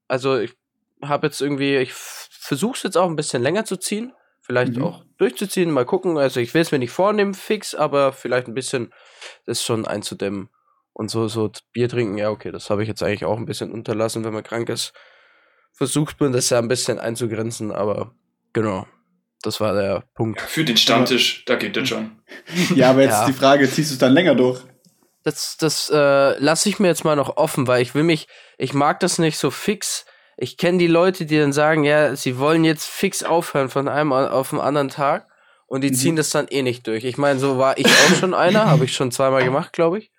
Also ich habe jetzt irgendwie, ich versuche es jetzt auch ein bisschen länger zu ziehen. Vielleicht Mhm. auch durchzuziehen, mal gucken. Also ich will es mir nicht vornehmen, fix, aber vielleicht ein bisschen das schon einzudämmen. Und so, so Bier trinken, ja, okay, das habe ich jetzt eigentlich auch ein bisschen unterlassen, wenn man krank ist. Versucht man das ja ein bisschen einzugrenzen, aber genau. Das war der Punkt. Für den Stammtisch, da geht das schon. Ja, aber jetzt Ja. die Frage, ziehst du es dann länger durch? Das, das äh, lasse ich mir jetzt mal noch offen, weil ich will mich, ich mag das nicht so fix. Ich kenne die Leute, die dann sagen, ja, sie wollen jetzt fix aufhören von einem auf den anderen Tag und die Mhm. ziehen das dann eh nicht durch. Ich meine, so war ich auch schon einer, habe ich schon zweimal gemacht, glaube ich.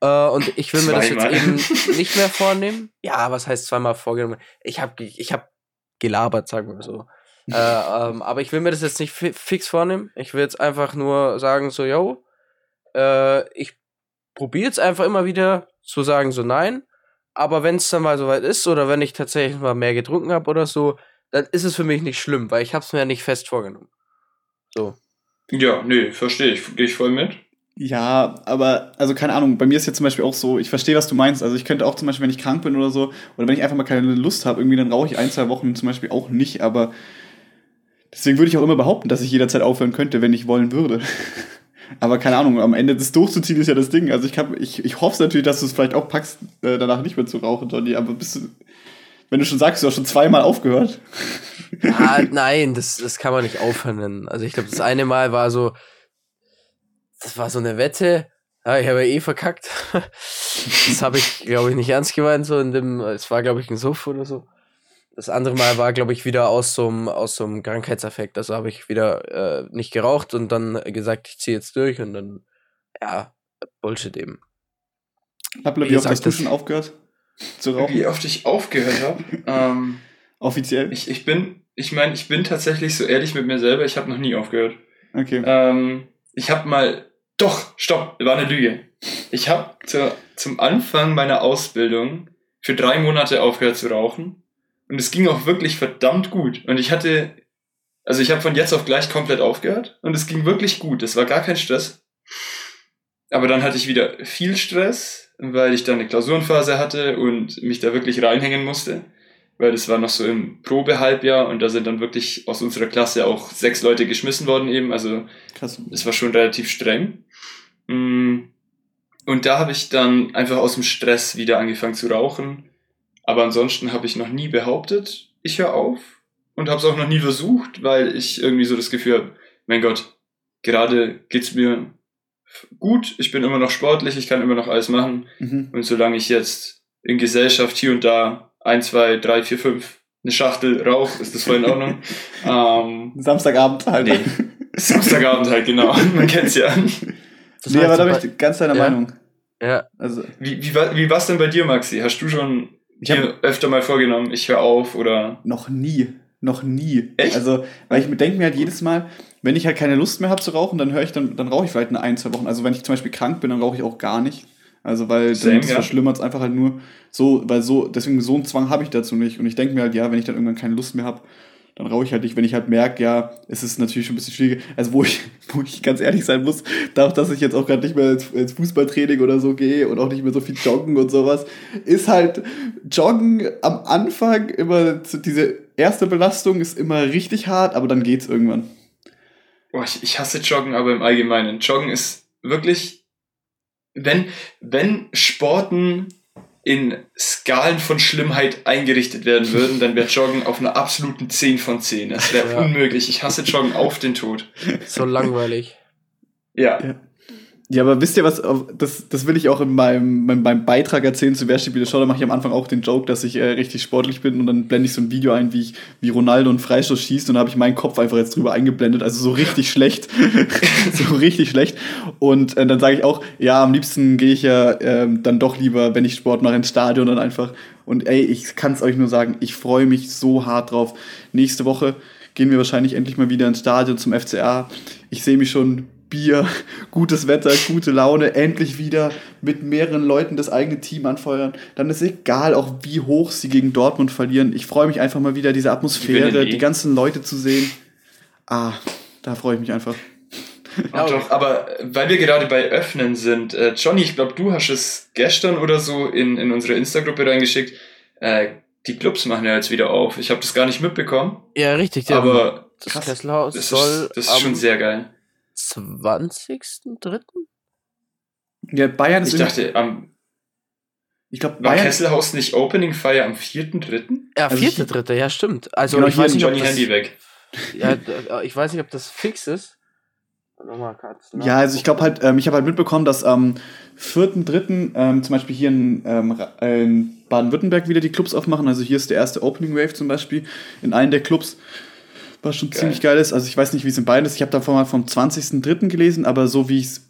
Äh, und ich will mir das Zweimal. jetzt eben nicht mehr vornehmen. Ja, was heißt zweimal vorgenommen? Ich habe ich hab gelabert, sagen wir so. äh, ähm, aber ich will mir das jetzt nicht fi fix vornehmen. Ich will jetzt einfach nur sagen, so, yo, äh, ich probiere jetzt einfach immer wieder zu sagen, so nein. Aber wenn es dann mal soweit ist oder wenn ich tatsächlich mal mehr getrunken habe oder so, dann ist es für mich nicht schlimm, weil ich habe es mir ja nicht fest vorgenommen. So. Ja, nee, verstehe ich. Gehe ich voll mit. Ja, aber, also keine Ahnung, bei mir ist jetzt zum Beispiel auch so, ich verstehe, was du meinst. Also ich könnte auch zum Beispiel, wenn ich krank bin oder so, oder wenn ich einfach mal keine Lust habe, irgendwie, dann rauche ich ein, zwei Wochen zum Beispiel auch nicht, aber deswegen würde ich auch immer behaupten, dass ich jederzeit aufhören könnte, wenn ich wollen würde. aber keine Ahnung, am Ende das durchzuziehen ist ja das Ding. Also ich, ich, ich hoffe natürlich, dass du es vielleicht auch packst, äh, danach nicht mehr zu rauchen, Johnny, aber bist du, wenn du schon sagst, du hast schon zweimal aufgehört. Ah, nein, das, das kann man nicht aufhören. Also ich glaube, das eine Mal war so, das war so eine Wette. Ja, ich habe ja eh verkackt. Das habe ich, glaube ich, nicht ernst gemeint. So in dem, es war, glaube ich, ein Suff oder so. Das andere Mal war, glaube ich, wieder aus so einem aus so einem Krankheitsaffekt. Also habe ich wieder äh, nicht geraucht und dann gesagt, ich ziehe jetzt durch und dann, ja, Bullshit eben. Appler, Wie wie oft hast du das- schon aufgehört zu rauchen? Wie oft ich aufgehört habe. ähm, Offiziell? ich, ich bin, ich meine, ich bin tatsächlich so ehrlich mit mir selber, ich habe noch nie aufgehört. Okay. Ähm, ich habe mal, doch, stopp, war eine Lüge. Ich habe zu, zum Anfang meiner Ausbildung für drei Monate aufgehört zu rauchen. Und es ging auch wirklich verdammt gut. Und ich hatte, also ich habe von jetzt auf gleich komplett aufgehört. Und es ging wirklich gut. Es war gar kein Stress. Aber dann hatte ich wieder viel Stress, weil ich dann eine Klausurenphase hatte und mich da wirklich reinhängen musste. Weil das war noch so im Probehalbjahr und da sind dann wirklich aus unserer Klasse auch sechs Leute geschmissen worden eben. Also Krass. das war schon relativ streng. Mm, Und da habe ich dann einfach aus dem Stress wieder angefangen zu rauchen. Aber ansonsten habe ich noch nie behauptet, ich höre auf. Und habe es auch noch nie versucht, weil ich irgendwie so das Gefühl habe, mein Gott, gerade geht's mir gut, ich bin immer noch sportlich, ich kann immer noch alles machen. Mhm. Und solange ich jetzt in Gesellschaft hier und da ein, zwei, drei, vier, fünf eine Schachtel rauche, ist das voll in Ordnung. ähm, Samstagabend halt. Nee. Samstagabend halt, genau. Man kennt's ja. Das nee, aber da bin ich ganz deiner Ja. Meinung. ja, Also, Wie, wie, war- wie war's denn bei dir, Maxi? Hast du schon ich habe dir öfter mal vorgenommen, ich höre auf oder. noch nie, noch nie. Echt? Also, weil ich denke mir halt jedes Mal, wenn ich halt keine Lust mehr habe zu rauchen, dann höre ich dann, dann rauche ich vielleicht eine ein, zwei Wochen. Also, wenn ich zum Beispiel krank bin, dann rauche ich auch gar nicht. Also, weil Same, dann das ja. verschlimmert es einfach halt nur so, weil so, deswegen so einen Zwang habe ich dazu nicht. Und ich denke mir halt, ja, wenn ich dann irgendwann keine Lust mehr habe, dann rauche ich halt nicht, wenn ich halt merke, ja, es ist natürlich schon ein bisschen schwieriger. Also, wo ich, wo ich ganz ehrlich sein muss, dadurch, dass ich jetzt auch gerade nicht mehr ins, ins Fußballtraining oder so gehe und auch nicht mehr so viel joggen und sowas, ist halt Joggen am Anfang immer, diese erste Belastung ist immer richtig hart, aber dann geht's irgendwann. Boah, ich, ich hasse Joggen, aber im Allgemeinen. Joggen ist wirklich. Wenn, wenn Sporten in Skalen von Schlimmheit eingerichtet werden würden, dann wäre Joggen auf einer absoluten 10 von 10. Das wäre Ja. unmöglich. Ich hasse Joggen auf den Tod. so langweilig. Ja. Ja. Ja, aber wisst ihr was, das, das will ich auch in meinem, meinem, meinem Beitrag erzählen zu Wer steht wieder Show, da mache ich am Anfang auch den Joke, dass ich äh, richtig sportlich bin und dann blende ich so ein Video ein, wie ich, wie Ronaldo einen Freistoß schießt und da habe ich meinen Kopf einfach jetzt drüber eingeblendet, also so richtig schlecht, so richtig schlecht. Und äh, dann sage ich auch, ja, am liebsten gehe ich ja ähm, dann doch lieber, wenn ich Sport mache, ins Stadion dann einfach. Und ey, ich kann es euch nur sagen, ich freue mich so hart drauf. Nächste Woche gehen wir wahrscheinlich endlich mal wieder ins Stadion zum FCA. Ich sehe mich schon Bier, gutes Wetter, gute Laune, endlich wieder mit mehreren Leuten das eigene Team anfeuern. Dann ist egal, auch wie hoch sie gegen Dortmund verlieren. Ich freue mich einfach mal wieder, diese Atmosphäre, eh. die ganzen Leute zu sehen. Ah, da freue ich mich einfach. Ja, doch, aber weil wir gerade bei Öffnen sind, äh, Johnny, ich glaube, du hast es gestern oder so in, in unsere Insta-Gruppe reingeschickt. Äh, die Clubs machen ja jetzt wieder auf. Ich habe das gar nicht mitbekommen. Ja, richtig. Aber das. Kesselhaus das soll ist, das ist schon sehr geil. 20.03. Ja, Bayern ist Ich dachte, am, ich glaube, war Bayern. Kesselhaus nicht Opening Feier am 4.3.? Ja, Also vierte, ich- dritte, ja, stimmt. Also Genau, ich weiß nicht, ob Johnny das, Handy weg. ja, äh, ich weiß nicht, ob das fix ist. Nochmal kurz Ja, also ich glaube halt, ähm, ich habe halt mitbekommen, dass am 4.3. Ähm, zum Beispiel hier in, ähm, äh, in Baden-Württemberg wieder die Clubs aufmachen. Also hier ist der erste Opening Wave zum Beispiel in einem der Clubs. Was schon Geil. ziemlich geil ist. Also ich weiß nicht, wie es in beiden ist. Ich habe davon mal vom 20.3. gelesen, aber so wie ich es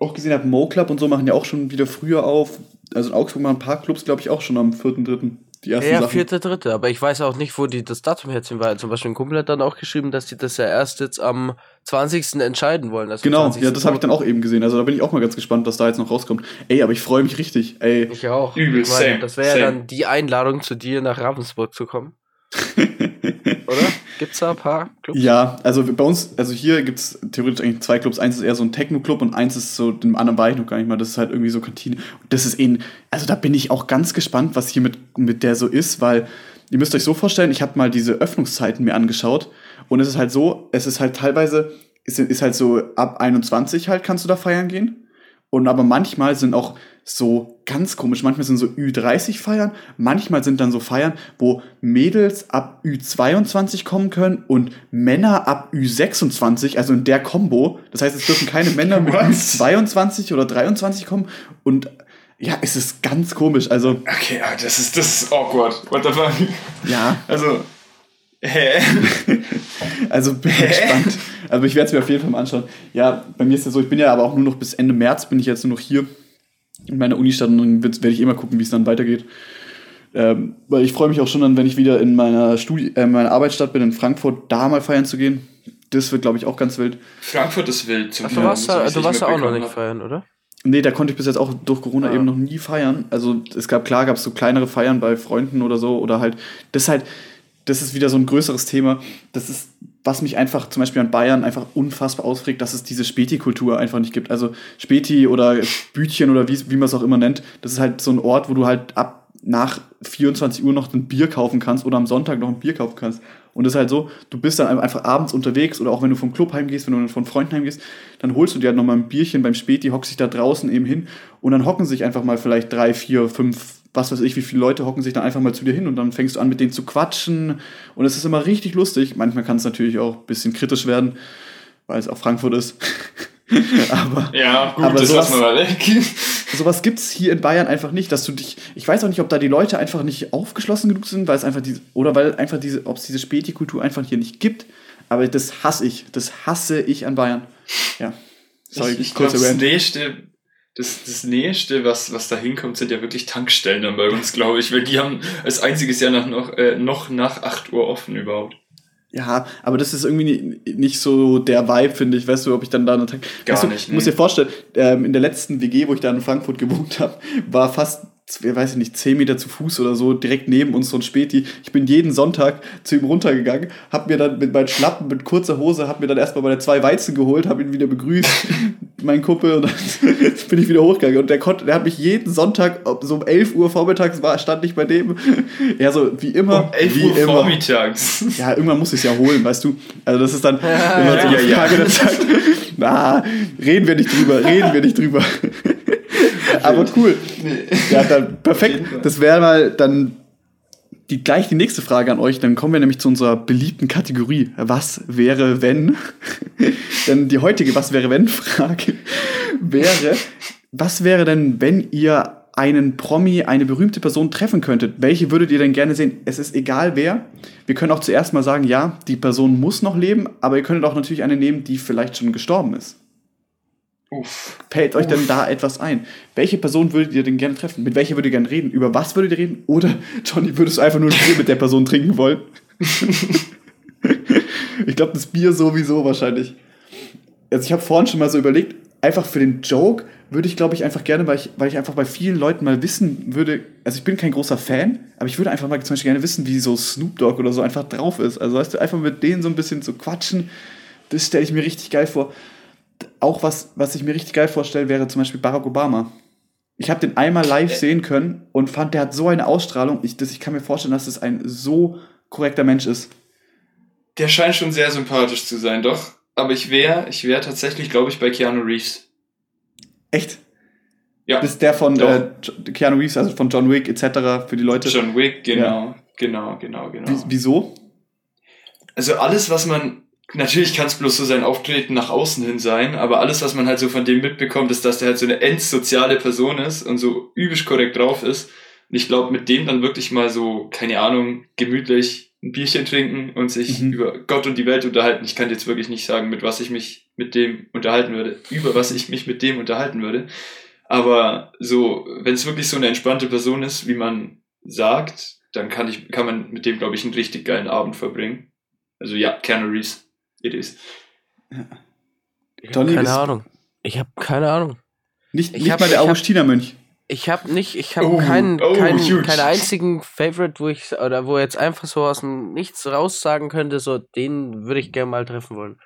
auch gesehen habe, Mo Club und so machen ja auch schon wieder früher auf. Also in Augsburg machen ein paar Clubs, glaube ich, auch schon am 4.3. die ersten Ja, Sachen. vierte, dritte. Aber ich weiß auch nicht, wo die das Datum herziehen, weil zum Beispiel ein Kumpel hat dann auch geschrieben, dass die das ja erst jetzt am 20. entscheiden wollen. Also Genau, 20. ja, das habe ich dann auch eben gesehen. Also da bin ich auch mal ganz gespannt, was da jetzt noch rauskommt. Ey, aber ich freue mich richtig. Ey, Ich auch. Übel, ich meine, same, das wäre ja dann die Einladung zu dir nach Ravensburg zu kommen. Oder? Gibt's da ein paar Clubs? Ja, also bei uns, also hier gibt es theoretisch eigentlich zwei Clubs. Eins ist eher so ein Techno-Club und eins ist so, dem anderen war ich noch gar nicht mal, das ist halt irgendwie so Kantine. Und das ist eben, also da bin ich auch ganz gespannt, was hier mit, mit der so ist, weil ihr müsst euch so vorstellen, ich habe mal diese Öffnungszeiten mir angeschaut und es ist halt so, es ist halt teilweise, ist, ist halt so ab 21 halt kannst du da feiern gehen. Und aber manchmal sind auch so ganz komisch, manchmal sind so Ü30 Feiern, manchmal sind dann so Feiern, wo Mädels ab Ü22 kommen können und Männer ab Ü26, also in der Combo. Das heißt, es dürfen keine Männer mit Was? Ü22 oder 23 kommen und ja, es ist ganz komisch. Also, Okay, ah, das ist, das ist awkward. What the fuck? ja, Also, hä? also bin ich gespannt. Also ich werde es mir auf jeden Fall mal anschauen. Ja, bei mir ist es so, ich bin ja aber auch nur noch bis Ende März bin ich jetzt nur noch hier in meiner Unistadt und dann werde ich immer gucken, wie es dann weitergeht. Ähm, weil ich freue mich auch schon dann, wenn ich wieder in meiner Studi äh, meiner Arbeitsstadt bin, in Frankfurt, da mal feiern zu gehen. Das wird, glaube ich, auch ganz wild. Frankfurt ist wild. Zum Ach, du warst, da, du warst ja auch noch nicht hab. feiern, oder? Nee, da konnte ich bis jetzt auch durch Corona Ah. eben noch nie feiern. Also es gab, klar gab es so kleinere Feiern bei Freunden oder so. Oder halt, das ist halt, das ist wieder so ein größeres Thema. Das ist, was mich einfach zum Beispiel an Bayern einfach unfassbar ausregt, dass es diese Späti-Kultur einfach nicht gibt. Also Späti oder Bütchen oder wie, wie man es auch immer nennt, das ist halt so ein Ort, wo du halt ab nach 24 Uhr noch ein Bier kaufen kannst oder am Sonntag noch ein Bier kaufen kannst. Und das ist halt so, du bist dann einfach abends unterwegs oder auch wenn du vom Club heimgehst, wenn du von Freunden heimgehst, dann holst du dir halt nochmal ein Bierchen beim Späti, hockst dich da draußen eben hin und dann hocken sich einfach mal vielleicht drei, vier, fünf, was weiß ich, wie viele Leute hocken sich dann einfach mal zu dir hin und dann fängst du an mit denen zu quatschen und es ist immer richtig lustig. Manchmal kann es natürlich auch ein bisschen kritisch werden, weil es auch Frankfurt ist. Aber Ja, gut, Aber das sowas- lassen wir mal weg. sowas gibt es hier in Bayern einfach nicht, dass du dich. Ich weiß auch nicht, ob da die Leute einfach nicht aufgeschlossen genug sind, weil es einfach diese. Oder weil einfach diese, ob es diese Späti-Kultur einfach hier nicht gibt. Aber das hasse ich. Das hasse ich an Bayern. Ja. Sorry, ich ich Rant. nächste, das, das nächste, was, was da hinkommt, sind ja wirklich Tankstellen dann bei uns, glaube ich, weil die haben als einziges Jahr nach, noch, äh, noch nach 8 Uhr offen überhaupt. Ja, aber das ist irgendwie ni- nicht so der Vibe, finde ich. Weißt du, ob ich dann da eine Tag. Gar weißt du, nicht, musst nee. dir vorstellen, ähm, in der letzten WG, wo ich da in Frankfurt gewohnt habe, war fast, ich weiß ich nicht, 10 Meter zu Fuß oder so, direkt neben uns so ein Späti. Ich bin jeden Sonntag zu ihm runtergegangen, hab mir dann mit meinen Schlappen, mit kurzer Hose, hab mir dann erstmal meine zwei Weizen geholt, hab ihn wieder begrüßt, mein Kumpel, und dann bin ich wieder hochgegangen. Und der konnte, der hat mich jeden Sonntag, so um 11 Uhr vormittags war, stand ich bei dem. Ja, so wie immer. Um 11 wie Uhr immer. vormittags. Ja, irgendwann muss ich es ja holen, weißt du? Also das ist dann immer so ja, eine ja. Frage der Zeit. Na, reden wir nicht drüber, reden wir nicht drüber. Aber cool. Ja, dann perfekt. Das wäre mal dann die, gleich die nächste Frage an euch. Dann kommen wir nämlich zu unserer beliebten Kategorie. Was wäre, wenn? denn die heutige Was wäre, wenn Frage wäre, was wäre denn, wenn ihr einen Promi, eine berühmte Person treffen könntet? Welche würdet ihr denn gerne sehen? Es ist egal wer. Wir können auch zuerst mal sagen, ja, die Person muss noch leben, aber ihr könntet auch natürlich eine nehmen, die vielleicht schon gestorben ist. Uff. Fällt euch denn da etwas ein? Welche Person würdet ihr denn gerne treffen? Mit welcher würdet ihr gerne reden? Über was würdet ihr reden? Oder, Johnny, würdest du einfach nur ein Bier mit der Person trinken wollen? ich glaube, das Bier sowieso wahrscheinlich. Also ich habe vorhin schon mal so überlegt, einfach für den Joke würde ich, glaube ich, einfach gerne, weil ich, weil ich einfach bei vielen Leuten mal wissen würde, also ich bin kein großer Fan, aber ich würde einfach mal zum Beispiel gerne wissen, wie so Snoop Dogg oder so einfach drauf ist. Also weißt du, einfach mit denen so ein bisschen zu quatschen, das stelle ich mir richtig geil vor auch was, was ich mir richtig geil vorstelle, wäre zum Beispiel Barack Obama. Ich habe den einmal live sehen können und fand, der hat so eine Ausstrahlung. Ich, das, ich kann mir vorstellen, dass das ein so korrekter Mensch ist. Der scheint schon sehr sympathisch zu sein, doch. Aber ich wäre, ich wäre tatsächlich, glaube ich, bei Keanu Reeves. Echt? Ja. Ist der von äh, Keanu Reeves, also von John Wick etc. für die Leute. John Wick, genau, genau, genau, genau. Wie, wieso? Also alles, was man, natürlich kann es bloß so sein Auftreten nach außen hin sein, aber alles, was man halt so von dem mitbekommt, ist, dass der halt so eine endsoziale Person ist und so übelst korrekt drauf ist. Und ich glaube, mit dem dann wirklich mal so, keine Ahnung, gemütlich ein Bierchen trinken und sich Mhm. über Gott und die Welt unterhalten. Ich kann jetzt wirklich nicht sagen, mit was ich mich mit dem unterhalten würde, über was ich mich mit dem unterhalten würde. Aber so, wenn es wirklich so eine entspannte Person ist, wie man sagt, dann kann ich, kann man mit dem, glaube ich, einen richtig geilen Abend verbringen. Also ja, Keanu Reeves. It is. Ich hab Johnny, keine Ahnung. Ich habe keine Ahnung. Nicht, Ich nicht hab- mal der ich hab- Augustinermönch. Ich habe nicht, ich habe Oh, keinen, oh, keinen, keinen einzigen Favorite, wo ich oder wo jetzt einfach so aus dem Nichts raus sagen könnte, so den würde ich gerne mal treffen wollen.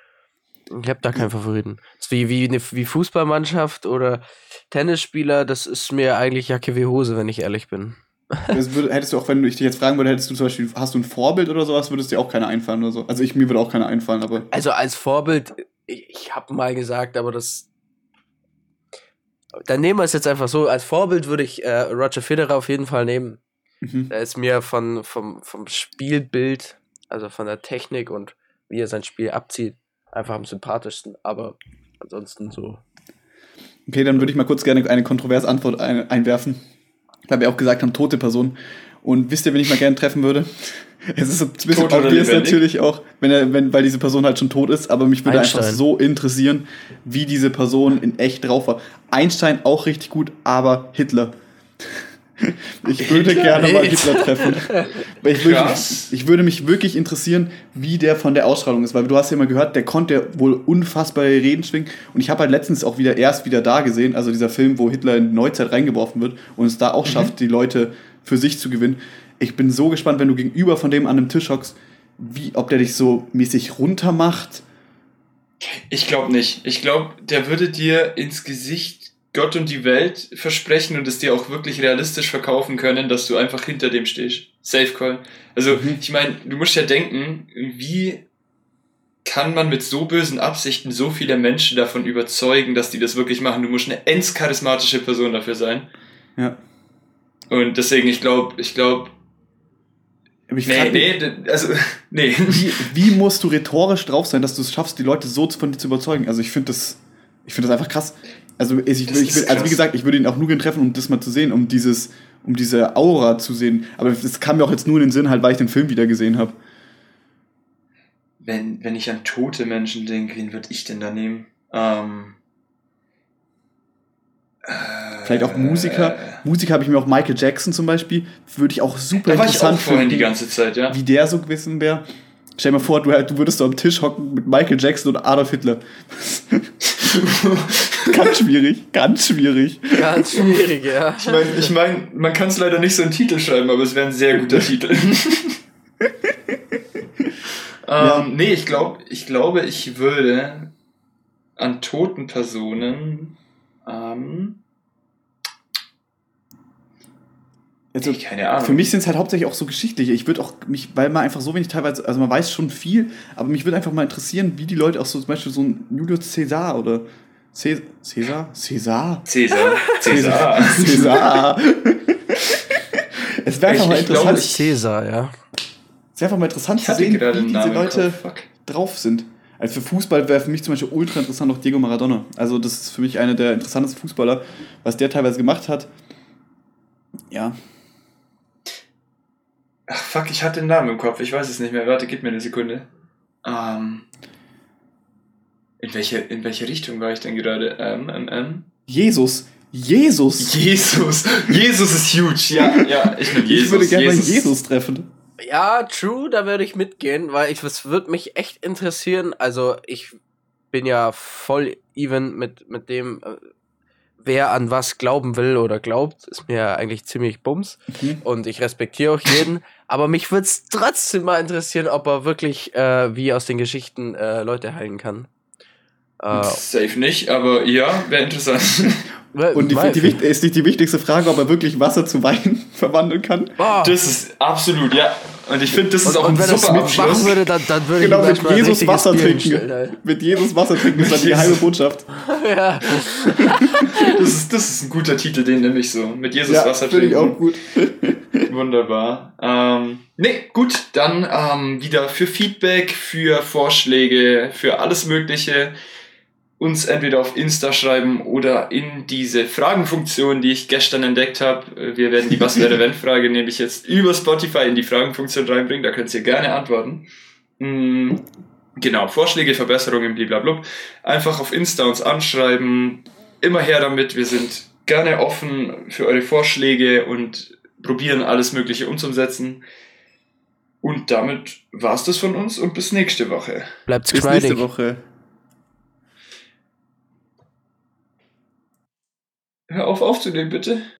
Ich habe da keinen Favoriten. Das ist wie wie eine wie Fußballmannschaft oder Tennisspieler, das ist mir eigentlich Jacke wie Hose, wenn ich ehrlich bin. Das würde, hättest du auch, wenn ich dich jetzt fragen würde, hättest du zum Beispiel, hast du ein Vorbild oder sowas, würdest dir auch keiner einfallen oder so. Also ich, mir würde auch keiner einfallen, aber. Also als Vorbild, ich, ich habe mal gesagt, aber das. Dann nehmen wir es jetzt einfach so. Als Vorbild würde ich äh, Roger Federer auf jeden Fall nehmen. Mhm. Er ist mir von, vom, vom Spielbild, also von der Technik und wie er sein Spiel abzieht, einfach am sympathischsten. Aber ansonsten so. Okay, dann würde ich mal kurz gerne eine kontroverse Antwort ein, einwerfen. Weil wir auch gesagt haben, tote Person. Und wisst ihr, wen ich mal gerne treffen würde? Es ist ein bisschen obvious natürlich auch, wenn er, wenn, weil diese Person halt schon tot ist, aber mich würde einfach Einstein. so interessieren, wie diese Person in echt drauf war. Einstein auch richtig gut, aber Hitler. Ich würde gerne mal? Hitler treffen. Ich, würde, ich würde mich wirklich interessieren, wie der von der Ausstrahlung ist, weil du hast ja immer gehört, der konnte wohl unfassbare Reden schwingen. Und ich habe halt letztens auch wieder erst wieder da gesehen, also dieser Film, wo Hitler in die Neuzeit reingeworfen wird und es da auch schafft, die Leute für sich zu gewinnen. Ich bin so gespannt, wenn du gegenüber von dem an einem Tisch hockst, wie, ob der dich so mäßig runter macht. Ich glaube nicht. Ich glaube, der würde dir ins Gesicht Gott und die Welt versprechen und es dir auch wirklich realistisch verkaufen können, dass du einfach hinter dem stehst. Safe Call. Also, Mhm. ich meine, du musst ja denken, wie kann man mit so bösen Absichten so viele Menschen davon überzeugen, dass die das wirklich machen? Du musst eine ends charismatische Person dafür sein. Ja. Und deswegen, ich glaube, ich glaube, ich nee, nee, also, nee. wie, wie musst du rhetorisch drauf sein, dass du es schaffst, die Leute so von dir zu überzeugen? Also ich finde das, ich finde das einfach krass. Also ich, ich, ich, also wie gesagt, ich würde ihn auch nur gerne treffen, um das mal zu sehen, um dieses, um diese Aura zu sehen. Aber das kam mir auch jetzt nur in den Sinn, halt, weil ich den Film wieder gesehen habe. Wenn, wenn ich an tote Menschen denke, wen würde ich denn da nehmen? Ähm, äh, Vielleicht auch Musiker. Musiker habe ich mir auch Michael Jackson zum Beispiel, würde ich auch super Da war ich auch interessant vorhin die finden, ganze Zeit, ja. wie der so gewesen wäre. Stell dir mal vor, du, du würdest so am Tisch hocken mit Michael Jackson und Adolf Hitler. ganz schwierig, ganz schwierig. Ganz schwierig, ja. Ich meine, ich mein, man kann es leider nicht so einen Titel schreiben, aber es wäre ein sehr guter Titel. Ja. ähm, nee, ich, glaub, ich glaube, ich würde an toten Personen. Ähm, Also, nee, keine Ahnung. Für mich sind es halt hauptsächlich auch so geschichtliche. Ich würde auch mich, weil man einfach so wenig teilweise, also man weiß schon viel, aber mich würde einfach mal interessieren, wie die Leute auch so zum Beispiel so ein Julius Caesar oder Cäsar? Cäsar? Cäsar? Cäsar. Cäsar. Es wäre einfach Ich- mal ich glaube, interessant, ich- Cäsar, ja. es wäre einfach mal interessant Ich zu sehen, wie diese Leute drauf sind. Also für Fußball wäre für mich zum Beispiel ultra interessant auch Diego Maradona. Also das ist für mich einer der interessantesten Fußballer, was der teilweise gemacht hat. Ja, Ach, fuck, ich hatte den Namen im Kopf. Ich weiß es nicht mehr. Warte, gib mir eine Sekunde. Ähm, in, welche, in welche Richtung war ich denn gerade? Ähm, ähm, ähm. Jesus. Jesus. Jesus. Jesus ist huge. Ja, ja, ich bin Jesus. ich würde gerne Jesus. Jesus treffen. Ja, true, da würde ich mitgehen, weil ich, es würde mich echt interessieren. Also, ich bin ja voll even mit, mit dem, äh, wer an was glauben will oder glaubt, ist mir ja eigentlich ziemlich bums. Mhm. Und ich respektiere auch jeden. aber mich würde es trotzdem mal interessieren, ob er wirklich, äh, wie aus den Geschichten, äh, Leute heilen kann. Äh, Safe nicht, aber ja, wäre interessant. Und die, die, wicht- ist nicht die wichtigste Frage, ob er wirklich Wasser zu Wein verwandeln kann. Ah, Das ist absolut, ja. Und ich finde, das ist und, auch ein und wenn er es super machen Abschluss. würde, dann, dann würde Genau, mit ein Jesus Wasser Bier trinken. hinstellen. Mit Jesus Wasser trinken ist dann die geheime Botschaft. ja. Das ist, das ist ein guter Titel, den nehme ich so. Mit Jesus Ja, Wasser finde ich trinken. auch gut. Wunderbar. Ähm, nee, gut, dann ähm, wieder für Feedback, für Vorschläge, für alles Mögliche uns entweder auf Insta schreiben oder in diese Fragenfunktion, die ich gestern entdeckt habe. Wir werden die Was wäre wenn Frage nämlich jetzt über Spotify in die Fragenfunktion reinbringen, da könnt ihr gerne antworten. Mm, Genau, Vorschläge, Verbesserungen, blablabla. Einfach auf Insta uns anschreiben. Immer her damit. Wir sind gerne offen für eure Vorschläge und probieren alles Mögliche umzusetzen. Und damit war's das von uns und bis nächste Woche. Bleibt Bis nächste. Woche. Hör auf aufzunehmen, bitte.